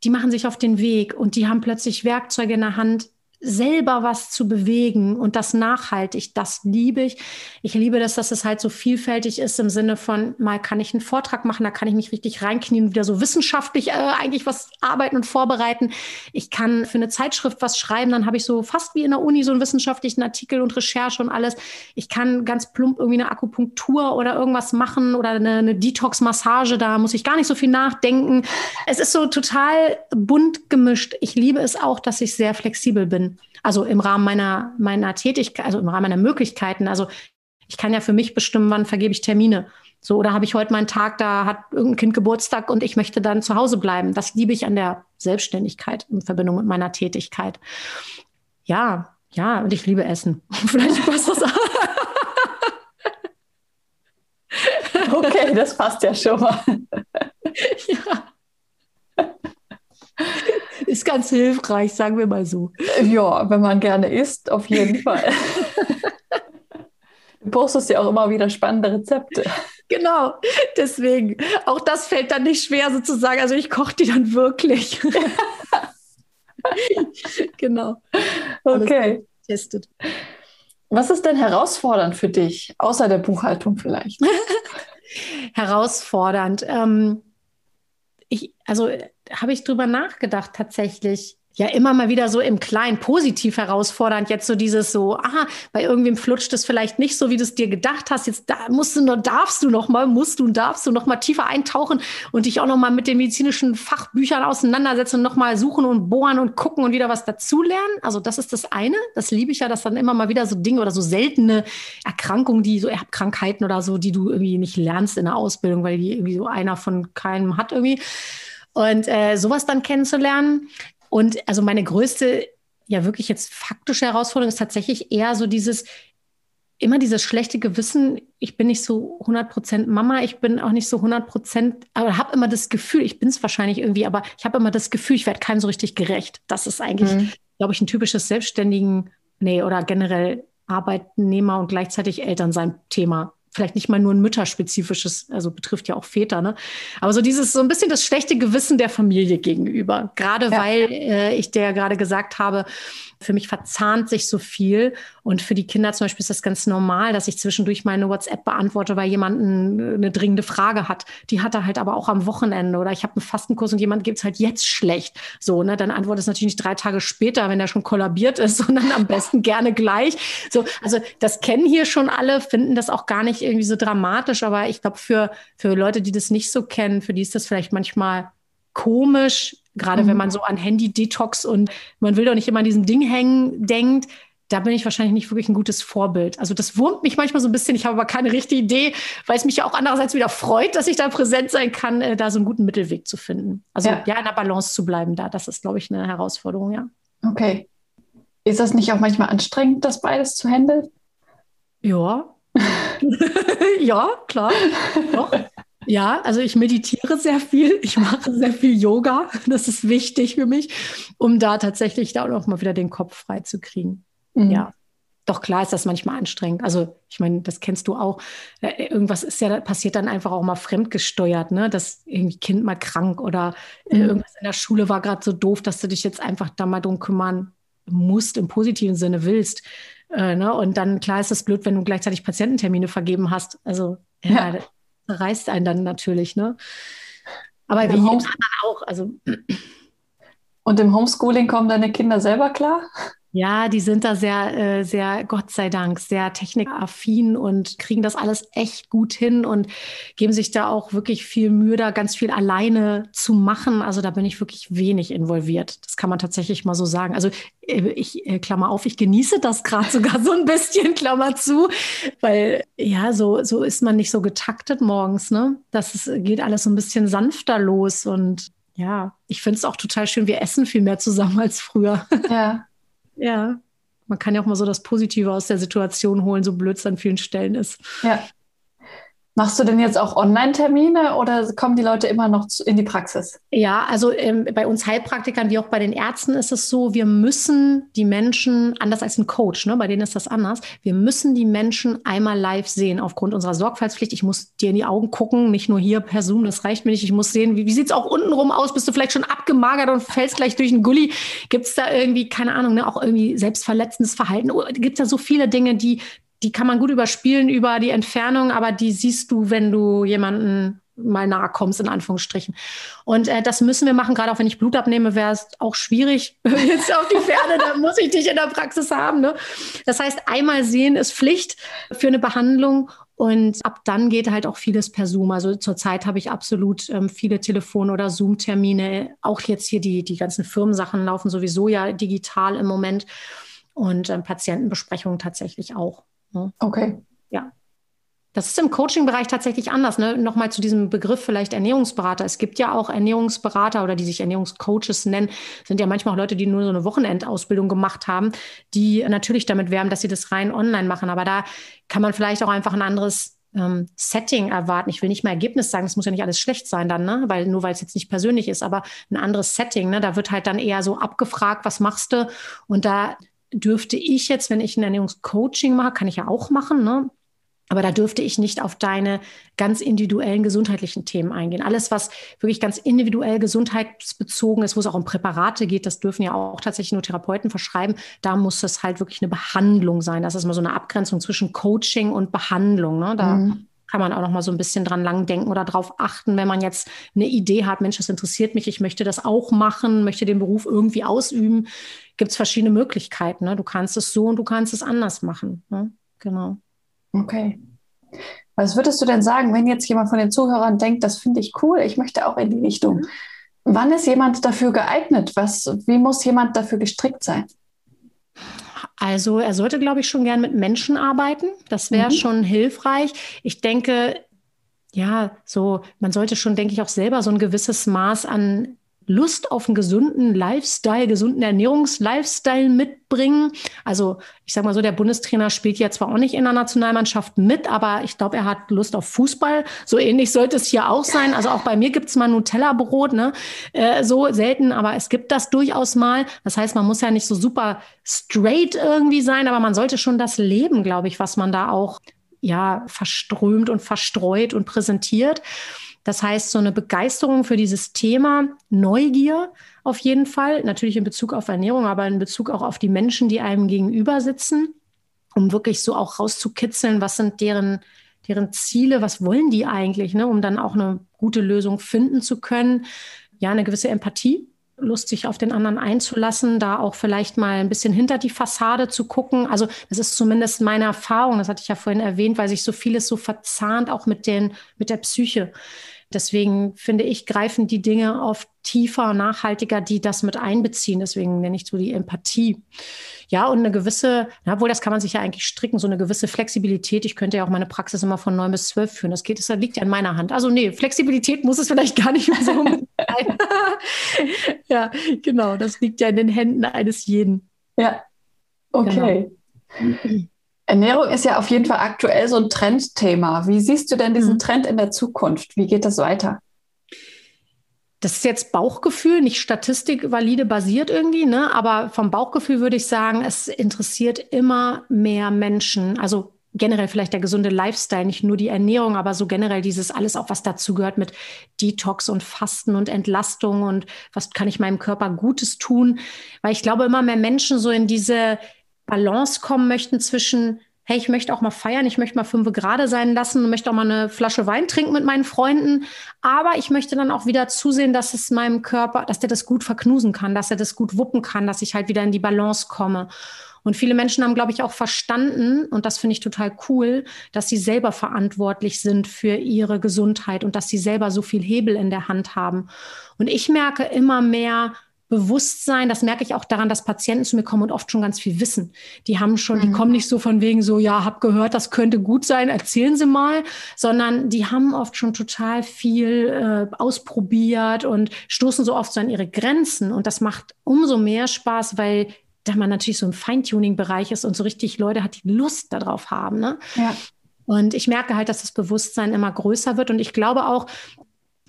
die machen sich auf den Weg und die haben plötzlich Werkzeuge in der Hand, selber was zu bewegen und das nachhaltig, das liebe ich. Ich liebe das, dass es halt so vielfältig ist im Sinne von, mal kann ich einen Vortrag machen, da kann ich mich richtig reinknien wieder so wissenschaftlich äh, eigentlich was arbeiten und vorbereiten. Ich kann für eine Zeitschrift was schreiben, dann habe ich so fast wie in der Uni so einen wissenschaftlichen Artikel und Recherche und alles. Ich kann ganz plump irgendwie eine Akupunktur oder irgendwas machen oder eine, eine Detox-Massage, da muss ich gar nicht so viel nachdenken. Es ist so total bunt gemischt. Ich liebe es auch, dass ich sehr flexibel bin. Also im Rahmen meiner, meiner Tätigkeit, also im Rahmen meiner Möglichkeiten. Also ich kann ja für mich bestimmen, wann vergebe ich Termine. So, oder habe ich heute meinen Tag, da hat irgendein Kind Geburtstag und ich möchte dann zu Hause bleiben. Das liebe ich an der Selbstständigkeit in Verbindung mit meiner Tätigkeit. Ja, ja, und ich liebe Essen. Vielleicht passt das auch. Okay, das passt ja schon mal. ja ist ganz hilfreich, sagen wir mal so. Ja, wenn man gerne isst, auf jeden Fall. du postest ja auch immer wieder spannende Rezepte. Genau, deswegen. Auch das fällt dann nicht schwer sozusagen. Also ich koche die dann wirklich. genau. Okay. Testet. Was ist denn herausfordernd für dich, außer der Buchhaltung vielleicht? herausfordernd. Ähm, ich, also habe ich drüber nachgedacht tatsächlich. Ja, immer mal wieder so im Kleinen positiv herausfordernd. Jetzt so dieses so, aha, bei irgendwem flutscht es vielleicht nicht so, wie du es dir gedacht hast. Jetzt da musst du noch, darfst du noch mal, musst du und darfst du noch mal tiefer eintauchen und dich auch noch mal mit den medizinischen Fachbüchern auseinandersetzen und noch mal suchen und bohren und gucken und wieder was dazulernen. Also das ist das eine. Das liebe ich ja, dass dann immer mal wieder so Dinge oder so seltene Erkrankungen, die so Erbkrankheiten oder so, die du irgendwie nicht lernst in der Ausbildung, weil die irgendwie so einer von keinem hat irgendwie. Und äh, sowas dann kennenzulernen. Und also meine größte, ja wirklich jetzt faktische Herausforderung ist tatsächlich eher so dieses, immer dieses schlechte Gewissen, ich bin nicht so 100% Mama, ich bin auch nicht so 100%, aber habe immer das Gefühl, ich bin es wahrscheinlich irgendwie, aber ich habe immer das Gefühl, ich werde keinem so richtig gerecht. Das ist eigentlich, mhm. glaube ich, ein typisches Selbstständigen, nee, oder generell Arbeitnehmer und gleichzeitig Eltern sein Thema vielleicht nicht mal nur ein mütterspezifisches, also betrifft ja auch Väter, ne? Aber so dieses, so ein bisschen das schlechte Gewissen der Familie gegenüber. Gerade ja. weil äh, ich dir gerade gesagt habe, für mich verzahnt sich so viel. Und für die Kinder zum Beispiel ist das ganz normal, dass ich zwischendurch meine WhatsApp beantworte, weil jemand eine dringende Frage hat. Die hat er halt aber auch am Wochenende. Oder ich habe einen Fastenkurs und jemand gibt es halt jetzt schlecht. So, ne? Dann antwortet es natürlich nicht drei Tage später, wenn er schon kollabiert ist, sondern am besten gerne gleich. So, also das kennen hier schon alle, finden das auch gar nicht irgendwie so dramatisch. Aber ich glaube, für, für Leute, die das nicht so kennen, für die ist das vielleicht manchmal komisch, Gerade mhm. wenn man so an Handy-Detox und man will doch nicht immer an diesem Ding hängen denkt, da bin ich wahrscheinlich nicht wirklich ein gutes Vorbild. Also das wurmt mich manchmal so ein bisschen. Ich habe aber keine richtige Idee, weil es mich ja auch andererseits wieder freut, dass ich da präsent sein kann, äh, da so einen guten Mittelweg zu finden. Also ja. ja, in der Balance zu bleiben da. Das ist, glaube ich, eine Herausforderung, ja. Okay. Ist das nicht auch manchmal anstrengend, das beides zu handeln? Ja. ja, klar. Doch. Ja, also ich meditiere sehr viel, ich mache sehr viel Yoga. Das ist wichtig für mich, um da tatsächlich da auch mal wieder den Kopf frei zu kriegen. Mhm. Ja. Doch klar ist das manchmal anstrengend. Also ich meine, das kennst du auch. Äh, irgendwas ist ja passiert dann einfach auch mal fremdgesteuert, ne? Dass irgendwie Kind mal krank oder äh, mhm. irgendwas in der Schule war gerade so doof, dass du dich jetzt einfach da mal drum kümmern musst im positiven Sinne willst. Äh, ne? Und dann klar ist das blöd, wenn du gleichzeitig Patiententermine vergeben hast. Also ja, ja reißt einen dann natürlich, ne? Aber wie jeden auch. Also. Und im Homeschooling kommen deine Kinder selber klar? Ja, die sind da sehr, äh, sehr, Gott sei Dank, sehr technikaffin und kriegen das alles echt gut hin und geben sich da auch wirklich viel Mühe, da ganz viel alleine zu machen. Also da bin ich wirklich wenig involviert. Das kann man tatsächlich mal so sagen. Also äh, ich, äh, Klammer auf, ich genieße das gerade sogar so ein bisschen, Klammer zu, weil ja, so, so ist man nicht so getaktet morgens, ne? Das ist, geht alles so ein bisschen sanfter los und ja, ich finde es auch total schön. Wir essen viel mehr zusammen als früher. Ja. Ja, man kann ja auch mal so das Positive aus der Situation holen, so blöd es an vielen Stellen ist. Ja. Machst du denn jetzt auch Online-Termine oder kommen die Leute immer noch in die Praxis? Ja, also ähm, bei uns Heilpraktikern wie auch bei den Ärzten ist es so, wir müssen die Menschen, anders als ein Coach, ne, bei denen ist das anders, wir müssen die Menschen einmal live sehen aufgrund unserer Sorgfaltspflicht. Ich muss dir in die Augen gucken, nicht nur hier per Zoom, das reicht mir nicht. Ich muss sehen, wie, wie sieht es auch untenrum aus? Bist du vielleicht schon abgemagert und fällst gleich durch einen Gully? Gibt es da irgendwie, keine Ahnung, ne, auch irgendwie selbstverletzendes Verhalten? Gibt es da so viele Dinge, die die kann man gut überspielen über die Entfernung, aber die siehst du, wenn du jemanden mal nahe kommst, in Anführungsstrichen. Und äh, das müssen wir machen, gerade auch wenn ich Blut abnehme, wäre es auch schwierig. Jetzt auf die Ferne, da muss ich dich in der Praxis haben. Ne? Das heißt, einmal sehen ist Pflicht für eine Behandlung. Und ab dann geht halt auch vieles per Zoom. Also zurzeit habe ich absolut ähm, viele Telefon- oder Zoom-Termine. Auch jetzt hier die, die ganzen Firmensachen laufen sowieso ja digital im Moment. Und ähm, Patientenbesprechungen tatsächlich auch. Ne? Okay. Ja. Das ist im Coaching-Bereich tatsächlich anders. Ne? Nochmal zu diesem Begriff vielleicht Ernährungsberater. Es gibt ja auch Ernährungsberater oder die sich Ernährungscoaches nennen, sind ja manchmal auch Leute, die nur so eine Wochenendausbildung gemacht haben, die natürlich damit werben, dass sie das rein online machen. Aber da kann man vielleicht auch einfach ein anderes ähm, Setting erwarten. Ich will nicht mal Ergebnis sagen, es muss ja nicht alles schlecht sein dann, ne? weil nur weil es jetzt nicht persönlich ist, aber ein anderes Setting. Ne? Da wird halt dann eher so abgefragt, was machst du? Und da dürfte ich jetzt, wenn ich ein Ernährungscoaching mache, kann ich ja auch machen, ne? Aber da dürfte ich nicht auf deine ganz individuellen gesundheitlichen Themen eingehen. Alles, was wirklich ganz individuell gesundheitsbezogen ist, wo es auch um Präparate geht, das dürfen ja auch tatsächlich nur Therapeuten verschreiben. Da muss es halt wirklich eine Behandlung sein. Das ist mal so eine Abgrenzung zwischen Coaching und Behandlung. Ne? Da mhm. Kann man auch noch mal so ein bisschen dran lang denken oder darauf achten, wenn man jetzt eine Idee hat, Mensch, das interessiert mich, ich möchte das auch machen, möchte den Beruf irgendwie ausüben gibt es verschiedene Möglichkeiten. Ne? Du kannst es so und du kannst es anders machen. Ne? Genau. Okay. Was würdest du denn sagen, wenn jetzt jemand von den Zuhörern denkt, das finde ich cool, ich möchte auch in die Richtung? Wann ist jemand dafür geeignet? Was, wie muss jemand dafür gestrickt sein? Also er sollte, glaube ich, schon gern mit Menschen arbeiten. Das wäre mhm. schon hilfreich. Ich denke, ja, so, man sollte schon, denke ich, auch selber so ein gewisses Maß an Lust auf einen gesunden Lifestyle, gesunden Ernährungslifestyle mitbringen. Also ich sage mal so, der Bundestrainer spielt ja zwar auch nicht in der Nationalmannschaft mit, aber ich glaube, er hat Lust auf Fußball. So ähnlich sollte es hier auch sein. Also auch bei mir gibt es mal Nutella-Brot, ne? Äh, so selten, aber es gibt das durchaus mal. Das heißt, man muss ja nicht so super straight irgendwie sein, aber man sollte schon das leben, glaube ich, was man da auch ja verströmt und verstreut und präsentiert. Das heißt, so eine Begeisterung für dieses Thema, Neugier auf jeden Fall, natürlich in Bezug auf Ernährung, aber in Bezug auch auf die Menschen, die einem gegenüber sitzen, um wirklich so auch rauszukitzeln, was sind deren, deren Ziele, was wollen die eigentlich, ne, um dann auch eine gute Lösung finden zu können. Ja, eine gewisse Empathie, Lust, sich auf den anderen einzulassen, da auch vielleicht mal ein bisschen hinter die Fassade zu gucken. Also das ist zumindest meine Erfahrung, das hatte ich ja vorhin erwähnt, weil sich so vieles so verzahnt, auch mit, den, mit der Psyche. Deswegen finde ich, greifen die Dinge oft tiefer, nachhaltiger, die das mit einbeziehen. Deswegen nenne ich so die Empathie. Ja, und eine gewisse, obwohl das kann man sich ja eigentlich stricken, so eine gewisse Flexibilität. Ich könnte ja auch meine Praxis immer von neun bis zwölf führen. Das geht, das liegt ja in meiner Hand. Also nee, Flexibilität muss es vielleicht gar nicht mehr so sein. ja, genau. Das liegt ja in den Händen eines jeden. Ja. Okay. Genau. Ernährung ist ja auf jeden Fall aktuell so ein Trendthema. Wie siehst du denn diesen mhm. Trend in der Zukunft? Wie geht das weiter? Das ist jetzt Bauchgefühl, nicht statistikvalide basiert irgendwie, ne? aber vom Bauchgefühl würde ich sagen, es interessiert immer mehr Menschen. Also generell vielleicht der gesunde Lifestyle, nicht nur die Ernährung, aber so generell dieses alles auch, was dazu gehört mit Detox und Fasten und Entlastung und was kann ich meinem Körper Gutes tun. Weil ich glaube, immer mehr Menschen so in diese Balance kommen möchten zwischen, hey, ich möchte auch mal feiern, ich möchte mal fünf Grade sein lassen, möchte auch mal eine Flasche Wein trinken mit meinen Freunden, aber ich möchte dann auch wieder zusehen, dass es meinem Körper, dass der das gut verknusen kann, dass er das gut wuppen kann, dass ich halt wieder in die Balance komme. Und viele Menschen haben, glaube ich, auch verstanden, und das finde ich total cool, dass sie selber verantwortlich sind für ihre Gesundheit und dass sie selber so viel Hebel in der Hand haben. Und ich merke immer mehr, Bewusstsein, das merke ich auch daran, dass Patienten zu mir kommen und oft schon ganz viel wissen. Die haben schon, mhm. die kommen nicht so von wegen so, ja, hab gehört, das könnte gut sein, erzählen Sie mal, sondern die haben oft schon total viel äh, ausprobiert und stoßen so oft so an ihre Grenzen. Und das macht umso mehr Spaß, weil da man natürlich so im Feintuning-Bereich ist und so richtig Leute hat, die Lust darauf haben. Ne? Ja. Und ich merke halt, dass das Bewusstsein immer größer wird. Und ich glaube auch,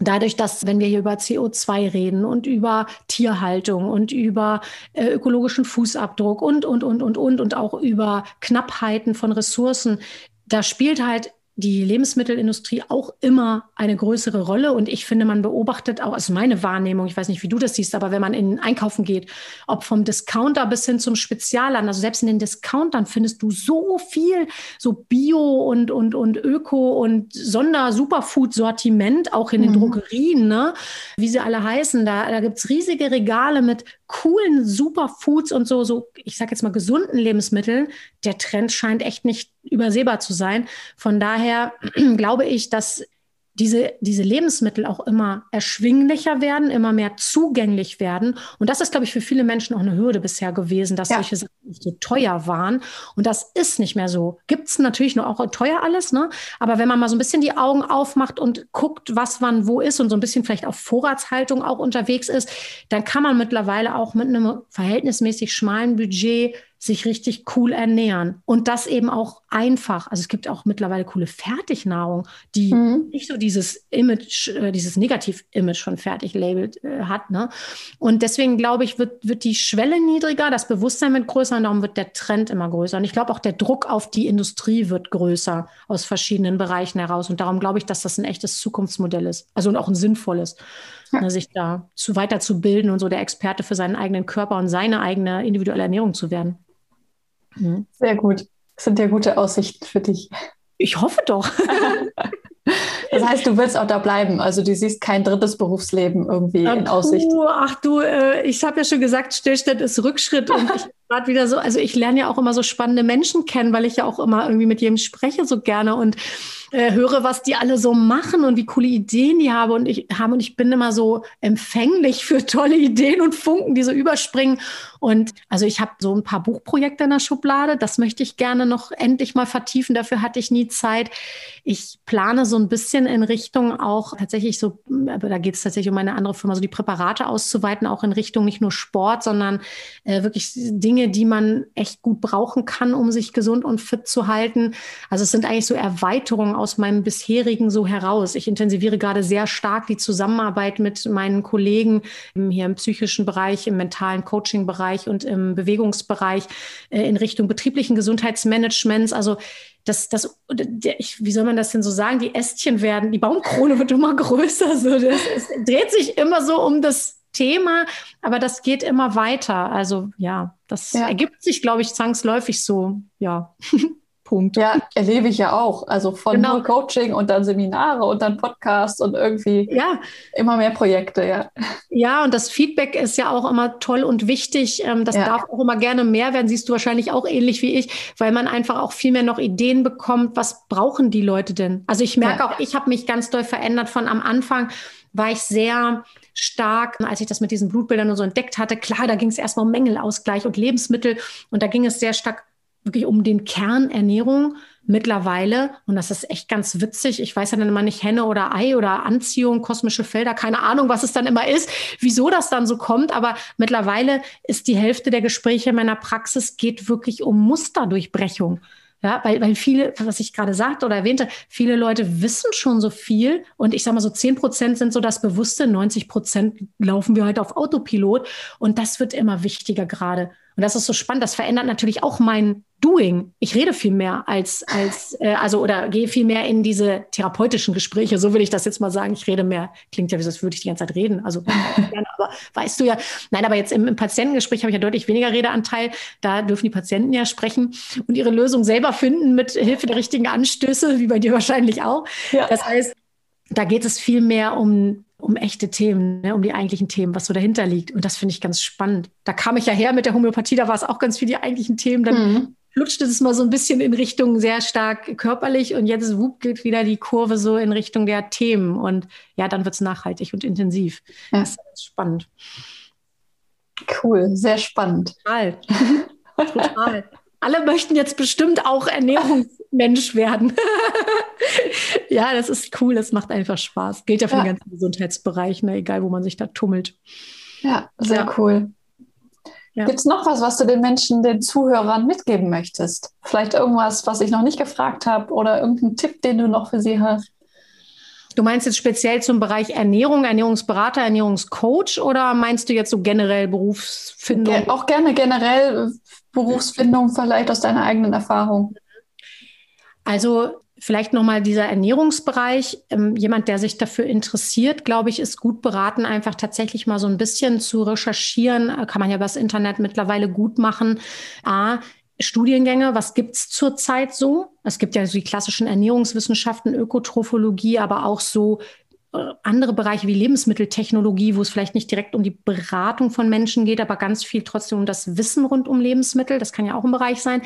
Dadurch, dass, wenn wir hier über CO2 reden und über Tierhaltung und über äh, ökologischen Fußabdruck und, und, und, und, und, und auch über Knappheiten von Ressourcen, da spielt halt die Lebensmittelindustrie auch immer eine größere Rolle. Und ich finde, man beobachtet auch, also meine Wahrnehmung, ich weiß nicht, wie du das siehst, aber wenn man in Einkaufen geht, ob vom Discounter bis hin zum Spezialland, also selbst in den Discountern findest du so viel so Bio und, und, und Öko und Sonder-Superfood-Sortiment, auch in den mhm. Drogerien, ne? wie sie alle heißen. Da, da gibt's riesige Regale mit coolen Superfoods und so, so, ich sage jetzt mal gesunden Lebensmitteln. Der Trend scheint echt nicht übersehbar zu sein. Von daher glaube ich, dass diese, diese Lebensmittel auch immer erschwinglicher werden, immer mehr zugänglich werden. Und das ist, glaube ich, für viele Menschen auch eine Hürde bisher gewesen, dass ja. solche Sachen so teuer waren. Und das ist nicht mehr so. Gibt es natürlich nur auch teuer alles, ne? Aber wenn man mal so ein bisschen die Augen aufmacht und guckt, was wann wo ist und so ein bisschen vielleicht auf Vorratshaltung auch unterwegs ist, dann kann man mittlerweile auch mit einem verhältnismäßig schmalen Budget sich richtig cool ernähren. Und das eben auch einfach. Also es gibt auch mittlerweile coole Fertignahrung, die mhm. nicht so dieses Image, äh, dieses Negativ-Image von fertig labelt äh, hat. Ne? Und deswegen glaube ich, wird, wird die Schwelle niedriger, das Bewusstsein wird größer und darum wird der Trend immer größer. Und ich glaube auch der Druck auf die Industrie wird größer aus verschiedenen Bereichen heraus. Und darum glaube ich, dass das ein echtes Zukunftsmodell ist. Also und auch ein sinnvolles. Ja. Ne, sich da zu weiterzubilden und so der Experte für seinen eigenen Körper und seine eigene individuelle Ernährung zu werden. Mhm. Sehr gut. Das sind ja gute Aussichten für dich. Ich hoffe doch. Das heißt, du willst auch da bleiben. Also du siehst kein drittes Berufsleben irgendwie ach, in Aussicht. ach du, äh, ich habe ja schon gesagt, Stillstand ist Rückschritt und ich gerade wieder so, also ich lerne ja auch immer so spannende Menschen kennen, weil ich ja auch immer irgendwie mit jedem spreche so gerne und äh, höre, was die alle so machen und wie coole Ideen die haben und ich haben und ich bin immer so empfänglich für tolle Ideen und Funken, die so überspringen. Und also ich habe so ein paar Buchprojekte in der Schublade, das möchte ich gerne noch endlich mal vertiefen. Dafür hatte ich nie Zeit. Ich plane so ein bisschen in Richtung auch tatsächlich so, aber da geht es tatsächlich um eine andere Firma, so die Präparate auszuweiten, auch in Richtung nicht nur Sport, sondern äh, wirklich Dinge, die man echt gut brauchen kann, um sich gesund und fit zu halten. Also es sind eigentlich so Erweiterungen aus meinem bisherigen so heraus. Ich intensiviere gerade sehr stark die Zusammenarbeit mit meinen Kollegen hier im psychischen Bereich, im mentalen Coaching-Bereich und im Bewegungsbereich äh, in Richtung betrieblichen Gesundheitsmanagements. Also das, das, ich, wie soll man das denn so sagen? Die Ästchen werden, die Baumkrone wird immer größer. So, das, es dreht sich immer so um das Thema, aber das geht immer weiter. Also ja, das ja. ergibt sich, glaube ich, zwangsläufig so. Ja. Punkt. Ja, erlebe ich ja auch. Also von genau. Coaching und dann Seminare und dann Podcasts und irgendwie ja. immer mehr Projekte, ja. Ja, und das Feedback ist ja auch immer toll und wichtig. Ähm, das ja. darf auch immer gerne mehr werden, siehst du wahrscheinlich auch ähnlich wie ich, weil man einfach auch viel mehr noch Ideen bekommt, was brauchen die Leute denn? Also ich merke ja. auch, ich habe mich ganz doll verändert von am Anfang war ich sehr stark, als ich das mit diesen Blutbildern und so entdeckt hatte. Klar, da ging es erstmal um Mängelausgleich und Lebensmittel und da ging es sehr stark wirklich um den Kern Ernährung mittlerweile, und das ist echt ganz witzig, ich weiß ja dann immer nicht Henne oder Ei oder Anziehung, kosmische Felder, keine Ahnung, was es dann immer ist, wieso das dann so kommt, aber mittlerweile ist die Hälfte der Gespräche meiner Praxis geht wirklich um Musterdurchbrechung. Ja, weil, weil viele, was ich gerade sagte oder erwähnte, viele Leute wissen schon so viel und ich sage mal so 10 Prozent sind so das Bewusste, 90 Prozent laufen wir halt auf Autopilot und das wird immer wichtiger gerade. Und das ist so spannend. Das verändert natürlich auch mein Doing. Ich rede viel mehr als, als äh, also oder gehe viel mehr in diese therapeutischen Gespräche. So will ich das jetzt mal sagen. Ich rede mehr. Klingt ja, wie das würde ich die ganze Zeit reden. Also, aber weißt du ja. Nein, aber jetzt im, im Patientengespräch habe ich ja deutlich weniger Redeanteil. Da dürfen die Patienten ja sprechen und ihre Lösung selber finden mit Hilfe der richtigen Anstöße, wie bei dir wahrscheinlich auch. Ja. Das heißt, da geht es viel mehr um um echte Themen, ne, um die eigentlichen Themen, was so dahinter liegt. Und das finde ich ganz spannend. Da kam ich ja her mit der Homöopathie, da war es auch ganz viel die eigentlichen Themen. Dann mhm. flutschte es mal so ein bisschen in Richtung sehr stark körperlich und jetzt wupp geht wieder die Kurve so in Richtung der Themen. Und ja, dann wird es nachhaltig und intensiv. Ja. Das ist spannend. Cool, sehr spannend. Total. Total. Alle möchten jetzt bestimmt auch Ernährungsmensch werden. ja, das ist cool, das macht einfach Spaß. Gilt ja für ja. den ganzen Gesundheitsbereich, ne? egal wo man sich da tummelt. Ja, sehr ja. cool. Ja. Gibt es noch was, was du den Menschen, den Zuhörern mitgeben möchtest? Vielleicht irgendwas, was ich noch nicht gefragt habe oder irgendeinen Tipp, den du noch für sie hast? Du meinst jetzt speziell zum Bereich Ernährung, Ernährungsberater, Ernährungscoach oder meinst du jetzt so generell Berufsfindung? Ge auch gerne generell Berufsfindung, vielleicht aus deiner eigenen Erfahrung. Also vielleicht nochmal dieser Ernährungsbereich. Ähm, jemand, der sich dafür interessiert, glaube ich, ist gut beraten, einfach tatsächlich mal so ein bisschen zu recherchieren. Kann man ja über das Internet mittlerweile gut machen. A, Studiengänge, was gibt's zurzeit so? Es gibt ja so die klassischen Ernährungswissenschaften, Ökotrophologie, aber auch so äh, andere Bereiche wie Lebensmitteltechnologie, wo es vielleicht nicht direkt um die Beratung von Menschen geht, aber ganz viel trotzdem um das Wissen rund um Lebensmittel. Das kann ja auch ein Bereich sein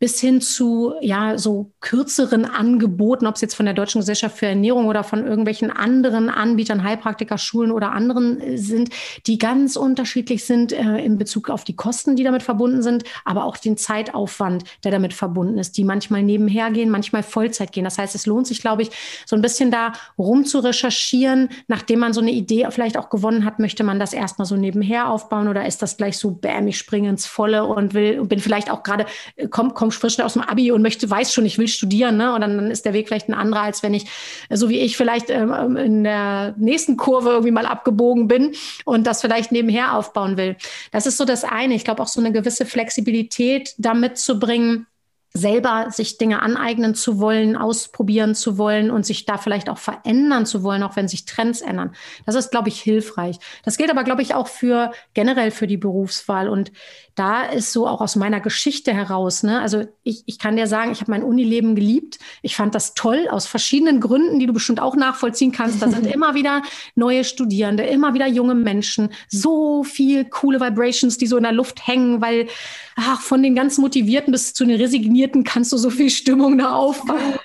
bis hin zu ja so kürzeren Angeboten, ob es jetzt von der Deutschen Gesellschaft für Ernährung oder von irgendwelchen anderen Anbietern, Heilpraktikerschulen oder anderen äh, sind, die ganz unterschiedlich sind äh, in Bezug auf die Kosten, die damit verbunden sind, aber auch den Zeitaufwand, der damit verbunden ist, die manchmal nebenher gehen, manchmal Vollzeit gehen. Das heißt, es lohnt sich, glaube ich, so ein bisschen da rum zu recherchieren, nachdem man so eine Idee vielleicht auch gewonnen hat, möchte man das erstmal so nebenher aufbauen oder ist das gleich so, bäm, ich springe ins Volle und will bin vielleicht auch gerade, äh, komm, komm frisch aus dem Abi und möchte, weiß schon, ich will studieren, ne? Und dann, dann ist der Weg vielleicht ein anderer, als wenn ich, so wie ich vielleicht ähm, in der nächsten Kurve irgendwie mal abgebogen bin und das vielleicht nebenher aufbauen will. Das ist so das eine. Ich glaube auch so eine gewisse Flexibilität damit zu bringen, selber sich Dinge aneignen zu wollen, ausprobieren zu wollen und sich da vielleicht auch verändern zu wollen, auch wenn sich Trends ändern. Das ist, glaube ich, hilfreich. Das gilt aber, glaube ich, auch für generell für die Berufswahl. Und da ist so auch aus meiner Geschichte heraus, ne, also ich, ich kann dir sagen, ich habe mein Unileben geliebt. Ich fand das toll aus verschiedenen Gründen, die du bestimmt auch nachvollziehen kannst. Da sind immer wieder neue Studierende, immer wieder junge Menschen, so viel coole Vibrations, die so in der Luft hängen, weil ach, von den ganz Motivierten bis zu den Resignierten kannst du so viel Stimmung da aufbauen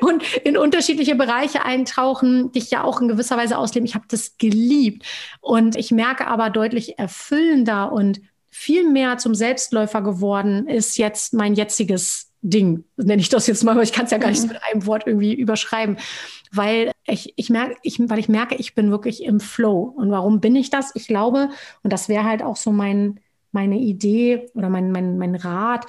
und in unterschiedliche Bereiche eintauchen, dich ja auch in gewisser Weise ausleben. Ich habe das geliebt und ich merke aber deutlich erfüllender und viel mehr zum Selbstläufer geworden ist jetzt mein jetziges Ding, nenne ich das jetzt mal, aber ich kann es ja gar nicht mhm. mit einem Wort irgendwie überschreiben, weil ich, ich merke, ich, weil ich merke, ich bin wirklich im Flow. Und warum bin ich das? Ich glaube, und das wäre halt auch so mein, meine Idee oder mein, mein, mein Rat,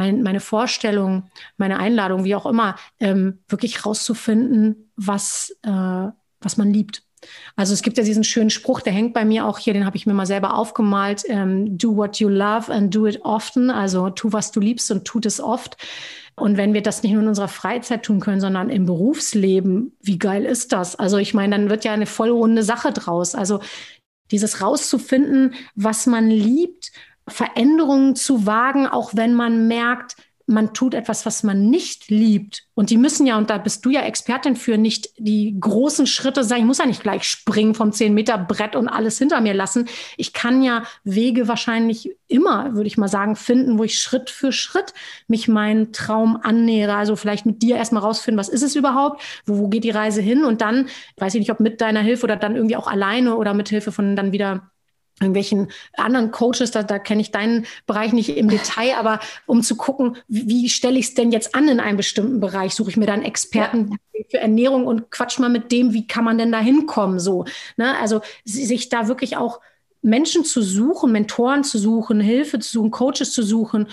mein, meine Vorstellung, meine Einladung, wie auch immer, ähm, wirklich rauszufinden, was, äh, was man liebt also es gibt ja diesen schönen Spruch, der hängt bei mir auch hier, den habe ich mir mal selber aufgemalt. Ähm, do what you love and do it often. Also tu, was du liebst und tut es oft. Und wenn wir das nicht nur in unserer Freizeit tun können, sondern im Berufsleben, wie geil ist das? Also ich meine, dann wird ja eine vollrunde Sache draus. Also dieses rauszufinden, was man liebt, Veränderungen zu wagen, auch wenn man merkt, man tut etwas, was man nicht liebt. Und die müssen ja, und da bist du ja Expertin für, nicht die großen Schritte sein. Ich muss ja nicht gleich springen vom 10-Meter-Brett und alles hinter mir lassen. Ich kann ja Wege wahrscheinlich immer, würde ich mal sagen, finden, wo ich Schritt für Schritt mich meinen Traum annähere. Also vielleicht mit dir erstmal rausfinden, was ist es überhaupt? Wo, wo geht die Reise hin? Und dann, weiß ich nicht, ob mit deiner Hilfe oder dann irgendwie auch alleine oder mit Hilfe von dann wieder irgendwelchen anderen Coaches, da, da kenne ich deinen Bereich nicht im Detail, aber um zu gucken, wie, wie stelle ich es denn jetzt an in einem bestimmten Bereich, suche ich mir dann Experten ja. für Ernährung und quatsch mal mit dem, wie kann man denn da hinkommen, so. Ne? Also sich da wirklich auch Menschen zu suchen, Mentoren zu suchen, Hilfe zu suchen, Coaches zu suchen,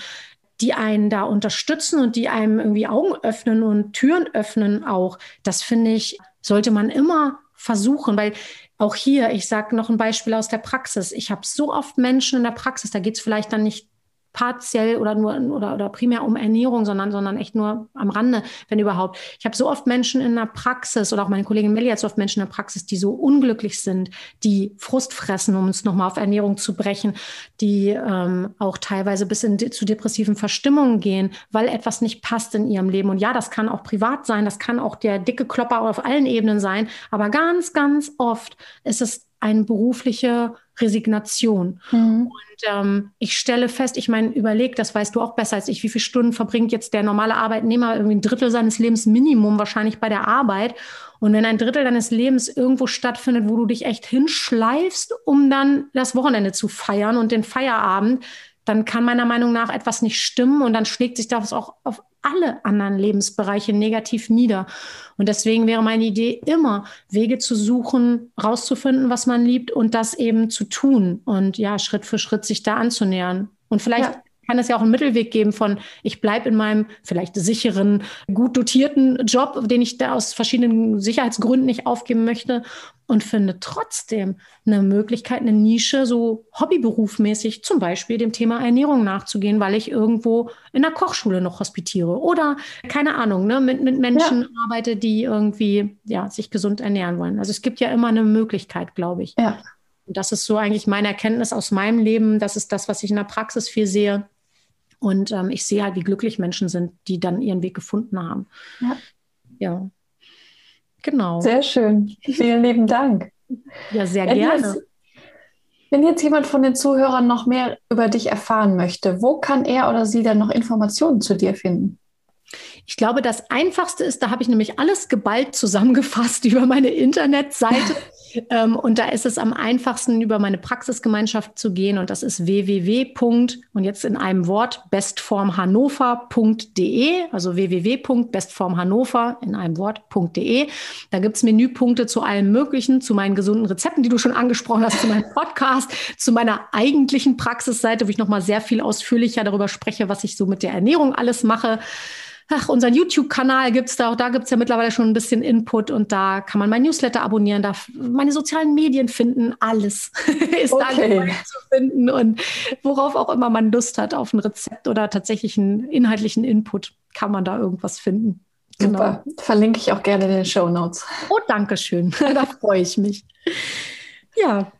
die einen da unterstützen und die einem irgendwie Augen öffnen und Türen öffnen auch. Das finde ich, sollte man immer versuchen, weil auch hier, ich sage noch ein Beispiel aus der Praxis. Ich habe so oft Menschen in der Praxis, da geht es vielleicht dann nicht partiell oder nur oder, oder primär um Ernährung, sondern, sondern echt nur am Rande, wenn überhaupt. Ich habe so oft Menschen in der Praxis oder auch meine Kollegin Melli hat so oft Menschen in der Praxis, die so unglücklich sind, die Frust fressen, um uns nochmal auf Ernährung zu brechen, die ähm, auch teilweise bis in, zu depressiven Verstimmungen gehen, weil etwas nicht passt in ihrem Leben. Und ja, das kann auch privat sein, das kann auch der dicke Klopper auf allen Ebenen sein, aber ganz, ganz oft ist es eine berufliche Resignation. Mhm. Und ähm, ich stelle fest, ich meine, überleg, das weißt du auch besser als ich, wie viele Stunden verbringt jetzt der normale Arbeitnehmer irgendwie ein Drittel seines Lebens Minimum wahrscheinlich bei der Arbeit. Und wenn ein Drittel deines Lebens irgendwo stattfindet, wo du dich echt hinschleifst, um dann das Wochenende zu feiern und den Feierabend, dann kann meiner Meinung nach etwas nicht stimmen und dann schlägt sich das auch auf alle anderen Lebensbereiche negativ nieder. Und deswegen wäre meine Idee immer, Wege zu suchen, rauszufinden, was man liebt und das eben zu tun und ja, Schritt für Schritt sich da anzunähern. Und vielleicht ja kann es ja auch einen Mittelweg geben von, ich bleibe in meinem vielleicht sicheren, gut dotierten Job, den ich da aus verschiedenen Sicherheitsgründen nicht aufgeben möchte und finde trotzdem eine Möglichkeit, eine Nische so hobbyberufmäßig zum Beispiel dem Thema Ernährung nachzugehen, weil ich irgendwo in der Kochschule noch hospitiere oder keine Ahnung, ne, mit, mit Menschen ja. arbeite, die irgendwie ja, sich gesund ernähren wollen. Also es gibt ja immer eine Möglichkeit, glaube ich. Ja. Und das ist so eigentlich meine Erkenntnis aus meinem Leben. Das ist das, was ich in der Praxis viel sehe und ähm, ich sehe halt, wie glücklich Menschen sind, die dann ihren Weg gefunden haben. Ja. ja. Genau. Sehr schön. Vielen lieben Dank. Ja, sehr wenn gerne. Jetzt, wenn jetzt jemand von den Zuhörern noch mehr über dich erfahren möchte, wo kann er oder sie dann noch Informationen zu dir finden? Ich glaube, das Einfachste ist, da habe ich nämlich alles geballt zusammengefasst über meine Internetseite. ähm, und da ist es am einfachsten, über meine Praxisgemeinschaft zu gehen. Und das ist www. und jetzt in einem Wort bestformhannover.de, also www.bestformhannover in einem Wort.de. Da gibt es Menüpunkte zu allem Möglichen, zu meinen gesunden Rezepten, die du schon angesprochen hast, zu meinem Podcast, zu meiner eigentlichen Praxisseite, wo ich nochmal sehr viel ausführlicher darüber spreche, was ich so mit der Ernährung alles mache ach, unseren YouTube-Kanal gibt's da, auch da gibt's ja mittlerweile schon ein bisschen Input und da kann man mein Newsletter abonnieren, da meine sozialen Medien finden, alles ist okay. da zu finden und worauf auch immer man Lust hat auf ein Rezept oder tatsächlich einen inhaltlichen Input, kann man da irgendwas finden. Genau. Super. Verlinke ich auch gerne in den Show Notes. Oh, danke schön. da freue ich mich. Ja,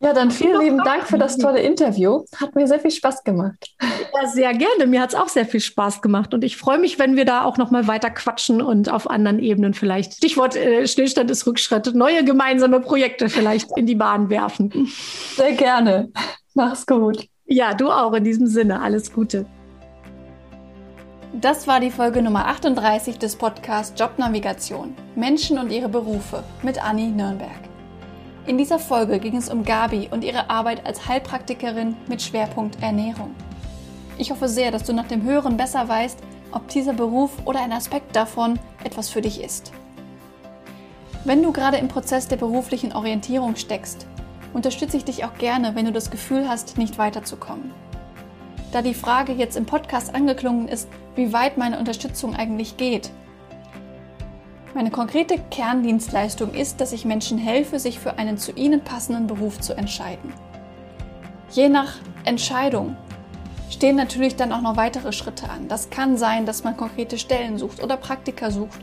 ja, dann vielen lieben Dank für das tolle Interview. Hat mir sehr viel Spaß gemacht. Ja, sehr gerne. Mir hat es auch sehr viel Spaß gemacht. Und ich freue mich, wenn wir da auch noch mal weiter quatschen und auf anderen Ebenen vielleicht, Stichwort äh, Stillstand ist Rückschritt, neue gemeinsame Projekte vielleicht in die Bahn werfen. Sehr gerne. Mach's gut. Ja, du auch in diesem Sinne. Alles Gute. Das war die Folge Nummer 38 des Podcasts Jobnavigation. Menschen und ihre Berufe mit Anni Nürnberg. In dieser Folge ging es um Gabi und ihre Arbeit als Heilpraktikerin mit Schwerpunkt Ernährung. Ich hoffe sehr, dass du nach dem Hören besser weißt, ob dieser Beruf oder ein Aspekt davon etwas für dich ist. Wenn du gerade im Prozess der beruflichen Orientierung steckst, unterstütze ich dich auch gerne, wenn du das Gefühl hast, nicht weiterzukommen. Da die Frage jetzt im Podcast angeklungen ist, wie weit meine Unterstützung eigentlich geht, meine konkrete Kerndienstleistung ist, dass ich Menschen helfe, sich für einen zu ihnen passenden Beruf zu entscheiden. Je nach Entscheidung stehen natürlich dann auch noch weitere Schritte an. Das kann sein, dass man konkrete Stellen sucht oder Praktika sucht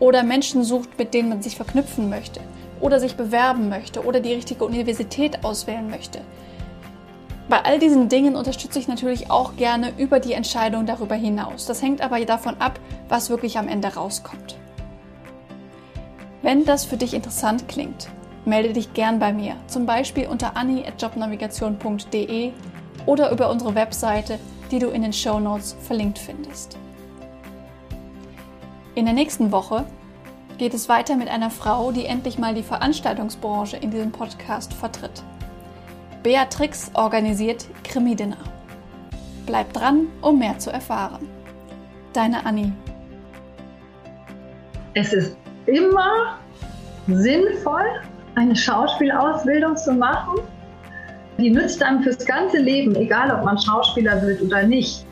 oder Menschen sucht, mit denen man sich verknüpfen möchte oder sich bewerben möchte oder die richtige Universität auswählen möchte. Bei all diesen Dingen unterstütze ich natürlich auch gerne über die Entscheidung darüber hinaus. Das hängt aber davon ab, was wirklich am Ende rauskommt. Wenn das für dich interessant klingt, melde dich gern bei mir, zum Beispiel unter anni.jobnavigation.de oder über unsere Webseite, die du in den Show Notes verlinkt findest. In der nächsten Woche geht es weiter mit einer Frau, die endlich mal die Veranstaltungsbranche in diesem Podcast vertritt. Beatrix organisiert Krimi-Dinner. Bleib dran, um mehr zu erfahren. Deine Anni. Es ist immer sinnvoll, eine Schauspielausbildung zu machen. Die nützt einem fürs ganze Leben, egal ob man Schauspieler wird oder nicht.